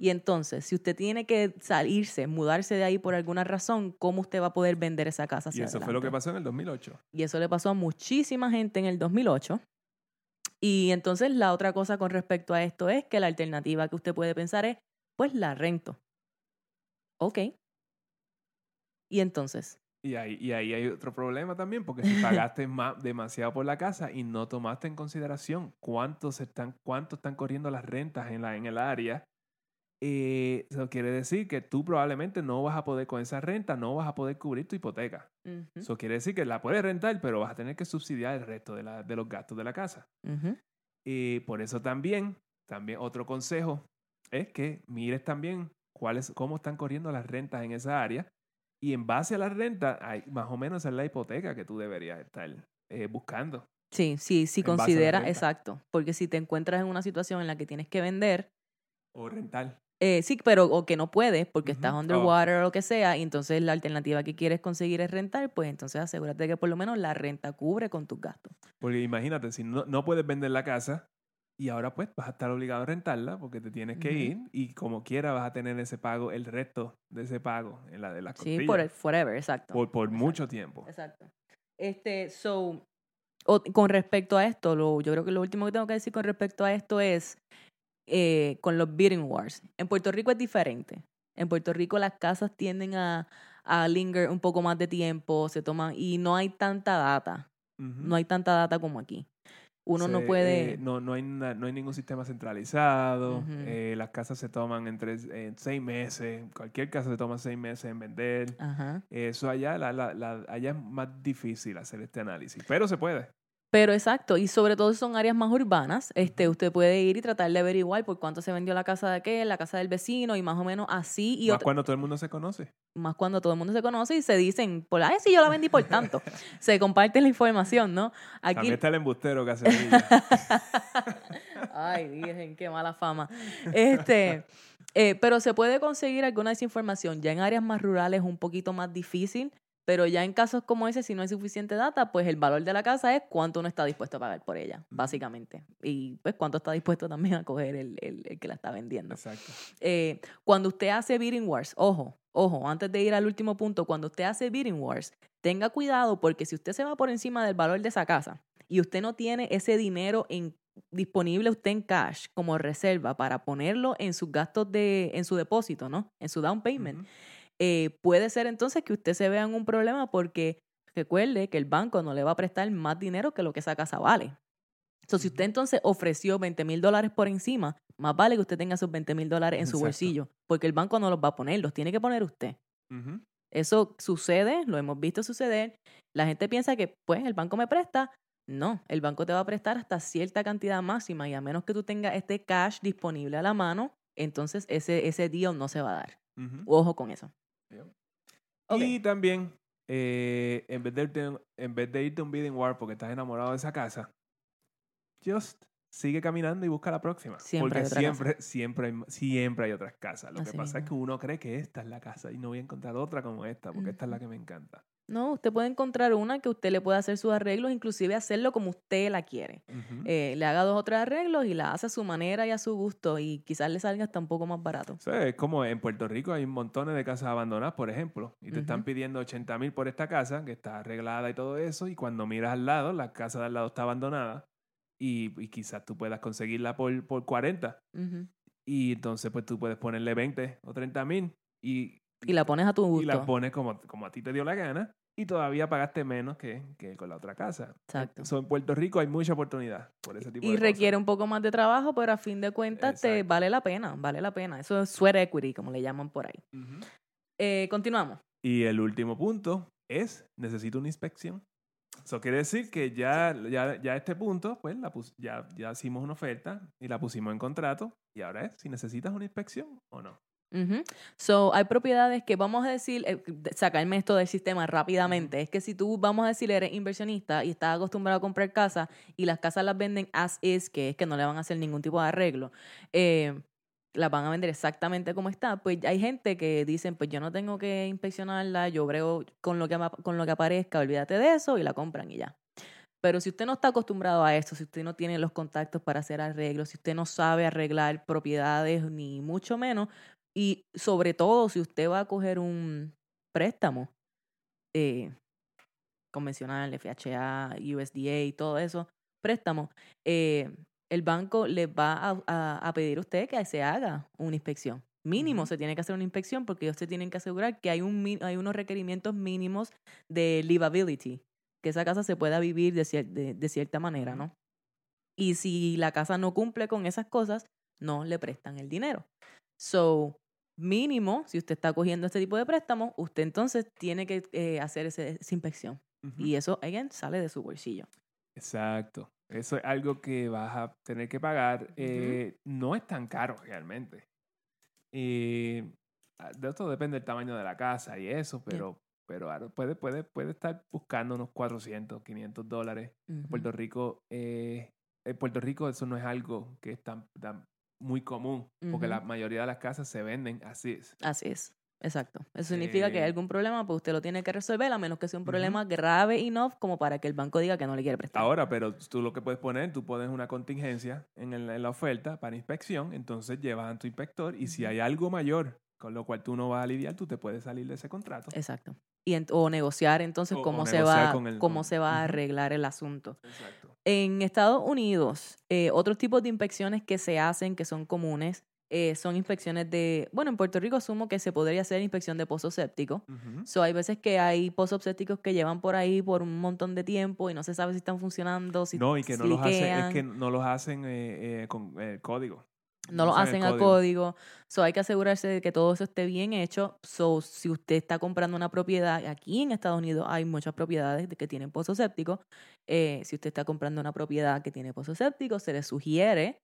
Y entonces, si usted tiene que salirse, mudarse de ahí por alguna razón, ¿cómo usted va a poder vender esa casa? Y hacia eso fue lo que adelante? pasó en el 2008. Y eso le pasó a muchísima gente en el 2008. Y entonces la otra cosa con respecto a esto es que la alternativa que usted puede pensar es, pues la rento. Ok. Y entonces, Y ahí, y ahí hay otro problema también, porque si pagaste más, demasiado por la casa y no tomaste en consideración cuántos están, cuánto están corriendo las rentas en, la, en el área, eh, eso quiere decir que tú probablemente no vas a poder, con esa renta, no vas a poder cubrir tu hipoteca. ujú, Eso quiere decir que la puedes rentar, pero vas a tener que subsidiar el resto de, la- de los gastos de la casa. Y por eso también, también otro consejo es que mires también cuáles, cómo están corriendo las rentas en esa área. Y en base a las rentas, hay, más o menos es la hipoteca que tú deberías estar eh, buscando. sí, sí, la considera, exacto, porque si te encuentras en una situación en la que tienes que vender, O rentar. eh, sí, pero o que no puedes porque estás. Oh. underwater o lo que sea, y entonces la alternativa que quieres conseguir es rentar, pues entonces asegúrate que por lo menos la renta cubre con tus gastos. Porque imagínate, si no, no puedes vender la casa y ahora pues vas a estar obligado a rentarla porque te tienes que ir y como quiera vas a tener ese pago, el resto de ese pago en la de las Sí, costillas. por el forever, exacto. por, por Exacto. mucho tiempo. Exacto. Este, so, o- con respecto a esto, lo, yo creo que lo último que tengo que decir con respecto a esto es eh, con los bidding wars. En Puerto Rico es diferente. En Puerto Rico las casas tienden a, a linger un poco más de tiempo, se toman y no hay tanta data. No hay tanta data como aquí. Uno no puede. eh, no, no, hay na- no hay ningún sistema centralizado. Eh, las casas se toman entre eh, seis meses. Cualquier casa se toma seis meses en vender. Eso allá, la, la- la- allá es más difícil hacer este análisis. Pero se puede. Pero exacto, y sobre todo si son áreas más urbanas, este, usted puede ir y tratar de averiguar por cuánto se vendió la casa de aquel, la casa del vecino, y más o menos así. Y más otra- cuando todo el mundo se conoce. más cuando todo el mundo se conoce y se dicen, por ay, sí, yo la vendí por tanto. se comparte la información, ¿no? Aquí, También está el embustero que hace ay, virgen, qué mala fama. Este, eh, pero se puede conseguir alguna desinformación. Ya en áreas más rurales es un poquito más difícil, Pero ya en casos como ese, si no hay suficiente data, pues el valor de la casa es cuánto uno está dispuesto a pagar por ella, básicamente. Y pues cuánto está dispuesto también a coger el, el, el que la está vendiendo. Exacto. Eh, cuando usted hace bidding wars, ojo, ojo, antes de ir al último punto, cuando usted hace bidding wars, tenga cuidado porque si usted se va por encima del valor de esa casa y usted no tiene ese dinero en, disponible usted en cash como reserva para ponerlo en sus gastos de, en su depósito, ¿no? En su down payment. Eh, puede ser entonces que usted se vea en un problema porque recuerde que el banco no le va a prestar más dinero que lo que esa casa vale. Entonces, si usted entonces ofreció 20 mil dólares por encima, más vale que usted tenga esos 20 mil dólares en su bolsillo, porque el banco no los va a poner, los tiene que poner usted. Eso sucede, lo hemos visto suceder. La gente piensa que, pues, el banco me presta. No, el banco te va a prestar hasta cierta cantidad máxima y a menos que tú tengas este cash disponible a la mano, entonces ese, ese deal no se va a dar. Ojo con eso. Y también, eh, en, vez de irte, en vez de irte a un bidding war porque estás enamorado de esa casa, just sigue caminando y busca la próxima. Siempre porque siempre, siempre, hay, siempre hay otras casas. Lo Así que pasa es que uno cree que esta es la casa y no voy a encontrar otra como esta, porque esta es la que me encanta. No, usted puede encontrar una que usted le pueda hacer sus arreglos, inclusive hacerlo como usted la quiere. Eh, le haga dos o tres arreglos y la hace a su manera y a su gusto y quizás le salga hasta un poco más barato. O sea, es como en Puerto Rico hay montones de casas abandonadas, por ejemplo, y te están pidiendo 80 mil por esta casa, que está arreglada y todo eso, y cuando miras al lado, la casa de al lado está abandonada, y, y quizás tú puedas conseguirla por, por 40, Ujú. y entonces pues tú puedes ponerle 20 o 30 mil, y, Y la pones a tu gusto. y la pones como, como a ti te dio la gana, y todavía pagaste menos que, que con la otra casa. Exacto. So, en Puerto Rico hay mucha oportunidad por ese tipo Y de cosas. requiere un poco más de trabajo, pero a fin de cuentas te vale la pena, vale la pena. Eso es sweat equity, como le llaman por ahí. Eh, continuamos. Y el último punto es, necesito una inspección. Eso quiere decir que ya, ya, ya a este punto, pues la pus- ya, ya hicimos una oferta y la pusimos en contrato. Y ahora es si necesitas una inspección o no. Ujú. So, hay propiedades que vamos a decir, eh, sacarme esto del sistema rápidamente, es que si tú, vamos a decir, eres inversionista y estás acostumbrado a comprar casas y las casas las venden as is, que es que no le van a hacer ningún tipo de arreglo, eh, las van a vender exactamente como está, pues hay gente que dicen, pues yo no tengo que inspeccionarla, yo brego con lo que, con lo que aparezca, olvídate de eso y la compran y ya. Pero si usted no está acostumbrado a esto, si usted no tiene los contactos para hacer arreglos, si usted no sabe arreglar propiedades, ni mucho menos, y sobre todo si usted va a coger un préstamo eh, convencional, FHA, USDA y todo eso, préstamo, eh, el banco le va a, a- a pedir a usted que se haga una inspección. Mínimo se tiene que hacer una inspección porque ellos se tienen que asegurar que hay, un, hay unos requerimientos mínimos de livability, que esa casa se pueda vivir de, cier- de- de cierta manera. ¿no? Y si la casa no cumple con esas cosas, no le prestan el dinero. So, mínimo, si usted está cogiendo este tipo de préstamo, usted entonces tiene que eh, hacer ese- esa inspección. Y eso, again, sale de su bolsillo. Exacto. Eso es algo que vas a tener que pagar. Eh, no es tan caro realmente. Eh, ah, de esto depende del tamaño de la casa y eso, pero, pero puede, puede, puede estar buscando unos 400, 500 dólares. En. Puerto Rico, eh, en Puerto Rico eso no es algo que es tan, tan muy común, porque la mayoría de las casas se venden así. Así es. Exacto. Eso significa que hay Eh, algún problema, pues usted lo tiene que resolver, a menos que sea un problema grave enough como para que el banco diga que no le quiere prestar. Ahora, pero tú lo que puedes poner, tú pones una contingencia en, el- en la oferta para inspección, entonces llevas a tu inspector y si hay algo mayor con lo cual tú no vas a lidiar, tú te puedes salir de ese contrato. Exacto. Y ent- o negociar entonces O- o cómo se va, el- cómo con- se va a arreglar el asunto. Exacto. En Estados Unidos, eh, otros tipos de inspecciones que se hacen, que son comunes, eh, son inspecciones de, bueno, en Puerto Rico asumo que se podría hacer inspección de pozo séptico. Ujú. So, hay veces que hay pozos sépticos que llevan por ahí por un montón de tiempo y no se sabe si están funcionando, si No, y que no los hacen, es que no los hacen eh, eh, con eh, código. No lo hacen a código. So, hay que asegurarse de que todo eso esté bien hecho. So, si usted está comprando una propiedad, aquí en Estados Unidos hay muchas propiedades de que tienen pozo séptico. Eh, si usted está comprando una propiedad que tiene pozo séptico, se le sugiere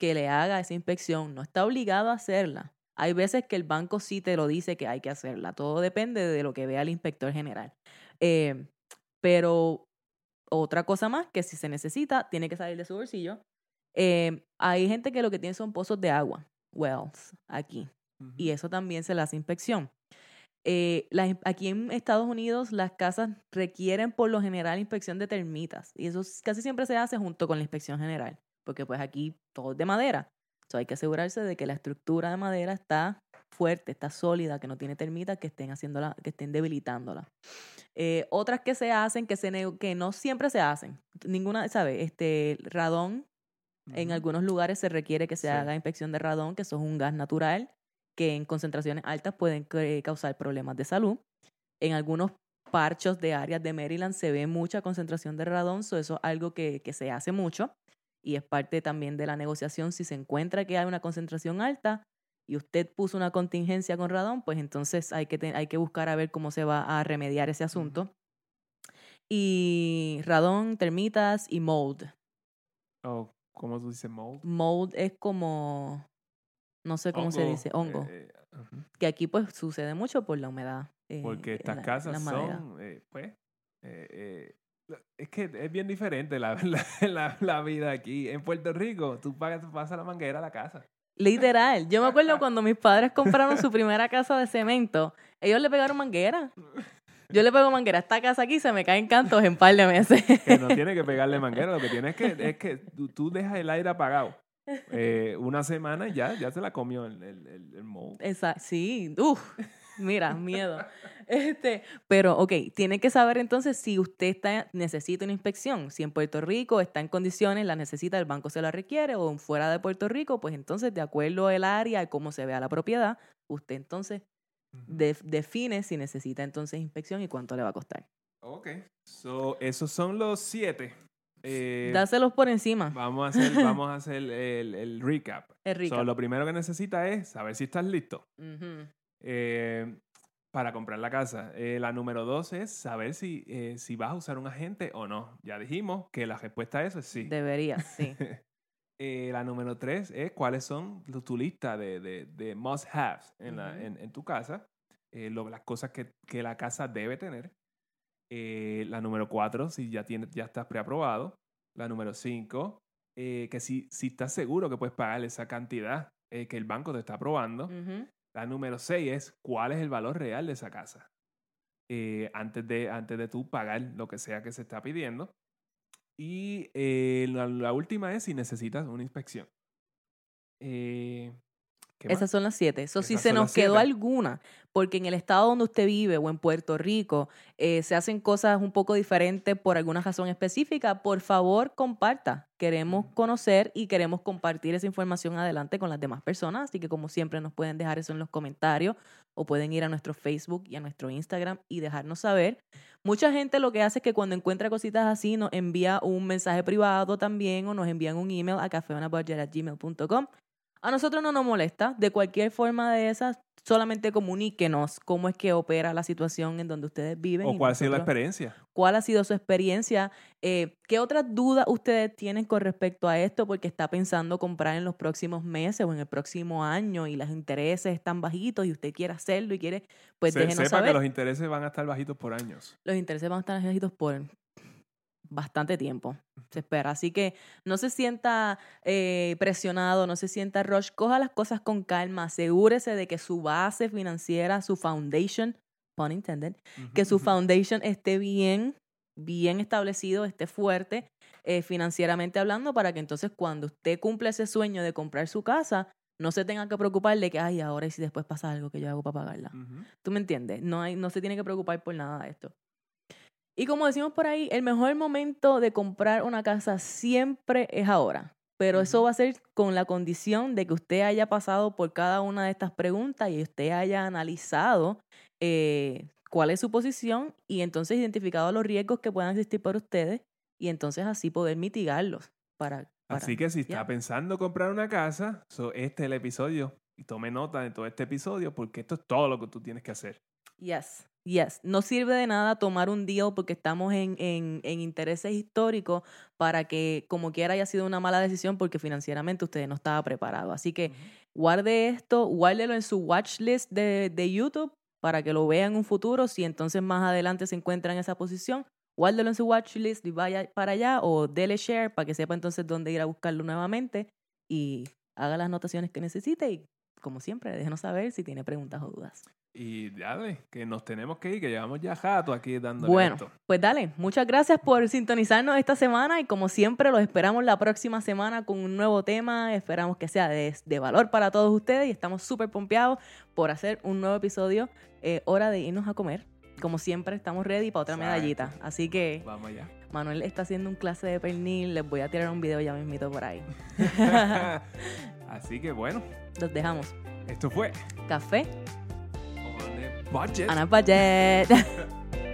que le haga esa inspección. No está obligado a hacerla. Hay veces que el banco sí te lo dice que hay que hacerla. Todo depende de lo que vea el inspector general. Eh, pero otra cosa más, que si se necesita, tiene que salir de su bolsillo. Eh, hay gente que lo que tiene son pozos de agua, wells, aquí. Y eso también se le hace inspección. Eh, las- aquí en Estados Unidos las casas requieren por lo general inspección de termitas y eso casi siempre se hace junto con la inspección general, porque pues aquí todo es de madera. So, hay que asegurarse de que la estructura de madera está fuerte, está sólida, que no tiene termitas que estén haciéndola, que estén debilitándola. Eh, otras que se hacen, que, se que no siempre se hacen. Ninguna, ¿sabe? Este, radón, en algunos lugares se requiere que se Sí. haga inspección de radón, que eso es un gas natural que en concentraciones altas pueden causar problemas de salud. En algunos parchos de áreas de Maryland se ve mucha concentración de radón, so eso es algo que, que se hace mucho y es parte también de la negociación. Si se encuentra que hay una concentración alta y usted puso una contingencia con radón, pues entonces hay que, hay que buscar a ver cómo se va a remediar ese asunto. Y radón, termitas y mold. O, ¿Cómo tú dices mold? Mold es como, no sé cómo se dice, hongo. eh, que aquí pues sucede mucho por la humedad. eh, Porque estas la- casas son, eh, pues, eh, es que es bien diferente la, la, vida aquí. En Puerto Rico, tú pagas, pasas la manguera a la casa. Literal. Yo me acuerdo cuando mis padres compraron su primera casa de cemento, ellos le pegaron manguera. Yo le pego manguera a esta casa aquí y se me caen cantos en par de meses. Que no tiene que pegarle manguera, lo que tiene es que, es que tú, tú dejas el aire apagado. Eh, una semana y ya, ya se la comió el, el, el, el. Esa, sí, uff, mira, miedo. Este, pero, ok, tiene que saber entonces si usted está, necesita una inspección. Si en Puerto Rico está en condiciones, la necesita, el banco se la requiere, o fuera de Puerto Rico, pues entonces, de acuerdo al área y cómo se vea la propiedad, usted entonces de- define si necesita entonces inspección y cuánto le va a costar. Ok. So, esos son los siete. Eh, Dáselos por encima, vamos a hacer, vamos a hacer el, el recap. es rico. So, lo primero que necesita es saber si estás listo. Eh, para comprar la casa. Eh, la número dos es saber si, si vas a usar un agente o no. Ya dijimos que la respuesta a eso es sí. Debería, sí. Eh, la número tres es cuáles son tu, tu lista de, de, de must-haves en, Ujú. en, en tu casa. eh, lo- las cosas que, que la casa debe tener. Eh, la número cuatro, si ya, tienes, ya estás preaprobado. La número cinco, que si, si estás seguro que puedes pagar esa cantidad que el banco te está aprobando. La número 6 es cuál es el valor real de esa casa. Antes, de, antes de tú pagar lo que sea que se está pidiendo. Y eh, la, la última es si necesitas una inspección. Eh, Esas son las siete. Eso si se nos quedó siete. alguna, porque en el estado donde usted vive o en Puerto Rico eh, se hacen cosas un poco diferentes por alguna razón específica, por favor comparta. Queremos conocer y queremos compartir esa información adelante con las demás personas, así que como siempre nos pueden dejar eso en los comentarios o pueden ir a nuestro Facebook y a nuestro Instagram y dejarnos saber. Mucha gente lo que hace es que cuando encuentra cositas así nos envía un mensaje privado también o nos envían un email a cafeonabudget.gmail.com a nosotros no nos molesta. De cualquier forma de esas, solamente comuníquenos cómo es que opera la situación en donde ustedes viven. ¿O y cuál ha sido la experiencia? ¿Cuál ha sido su experiencia? Eh, ¿Qué otras dudas ustedes tienen con respecto a esto? Porque está pensando comprar en los próximos meses o en el próximo año y los intereses están bajitos y usted quiere hacerlo y quiere, pues Se- déjenos sepa saber. que los intereses van a estar bajitos por años. Los intereses van a estar bajitos por bastante tiempo, se espera. Así que no se sienta eh, presionado, no se sienta rush, coja las cosas con calma, asegúrese de que su base financiera, su foundation, pun intended, que su foundation esté bien, bien establecido, esté fuerte eh, financieramente hablando, para que entonces cuando usted cumpla ese sueño de comprar su casa, no se tenga que preocupar de que, ay, ahora y si después pasa algo que yo hago para pagarla. ¿Tú me entiendes? No, hay, no se tiene que preocupar por nada de esto. Y como decimos por ahí, el mejor momento de comprar una casa siempre es ahora. Pero eso va a ser con la condición de que usted haya pasado por cada una de estas preguntas y usted haya analizado eh, cuál es su posición y entonces identificado los riesgos que puedan existir para ustedes y entonces así poder mitigarlos. Para, para- Así que si está pensando comprar una casa, so, este es el episodio. Y tome nota de todo este episodio porque esto es todo lo que tú tienes que hacer. Yes, yes. No sirve de nada tomar un deal porque estamos en, en, en intereses históricos para que como quiera haya sido una mala decisión porque financieramente usted no estaba preparado. Así que guarde esto, guárdelo en su watch list de, de YouTube para que lo vea en un futuro. Si entonces más adelante se encuentra en esa posición, guárdelo en su watch list y vaya para allá o dele share para que sepa entonces dónde ir a buscarlo nuevamente y haga las anotaciones que necesite y como siempre, déjenos saber si tiene preguntas o dudas. Y dale, que nos tenemos que ir, que llevamos ya jato aquí dándole Bueno, esto. pues dale, muchas gracias por sintonizarnos esta semana y como siempre los esperamos la próxima semana con un nuevo tema, esperamos que sea de, de valor para todos ustedes y estamos súper pompeados por hacer un nuevo episodio, eh, hora de irnos a comer. Como siempre estamos ready para otra Exacto. medallita, así que Vamos allá. Manuel está haciendo un clase de pernil, les voy a tirar un video ya mismito por ahí. Así que bueno, Los dejamos. esto fue Café, On a Budget. Ana Budget.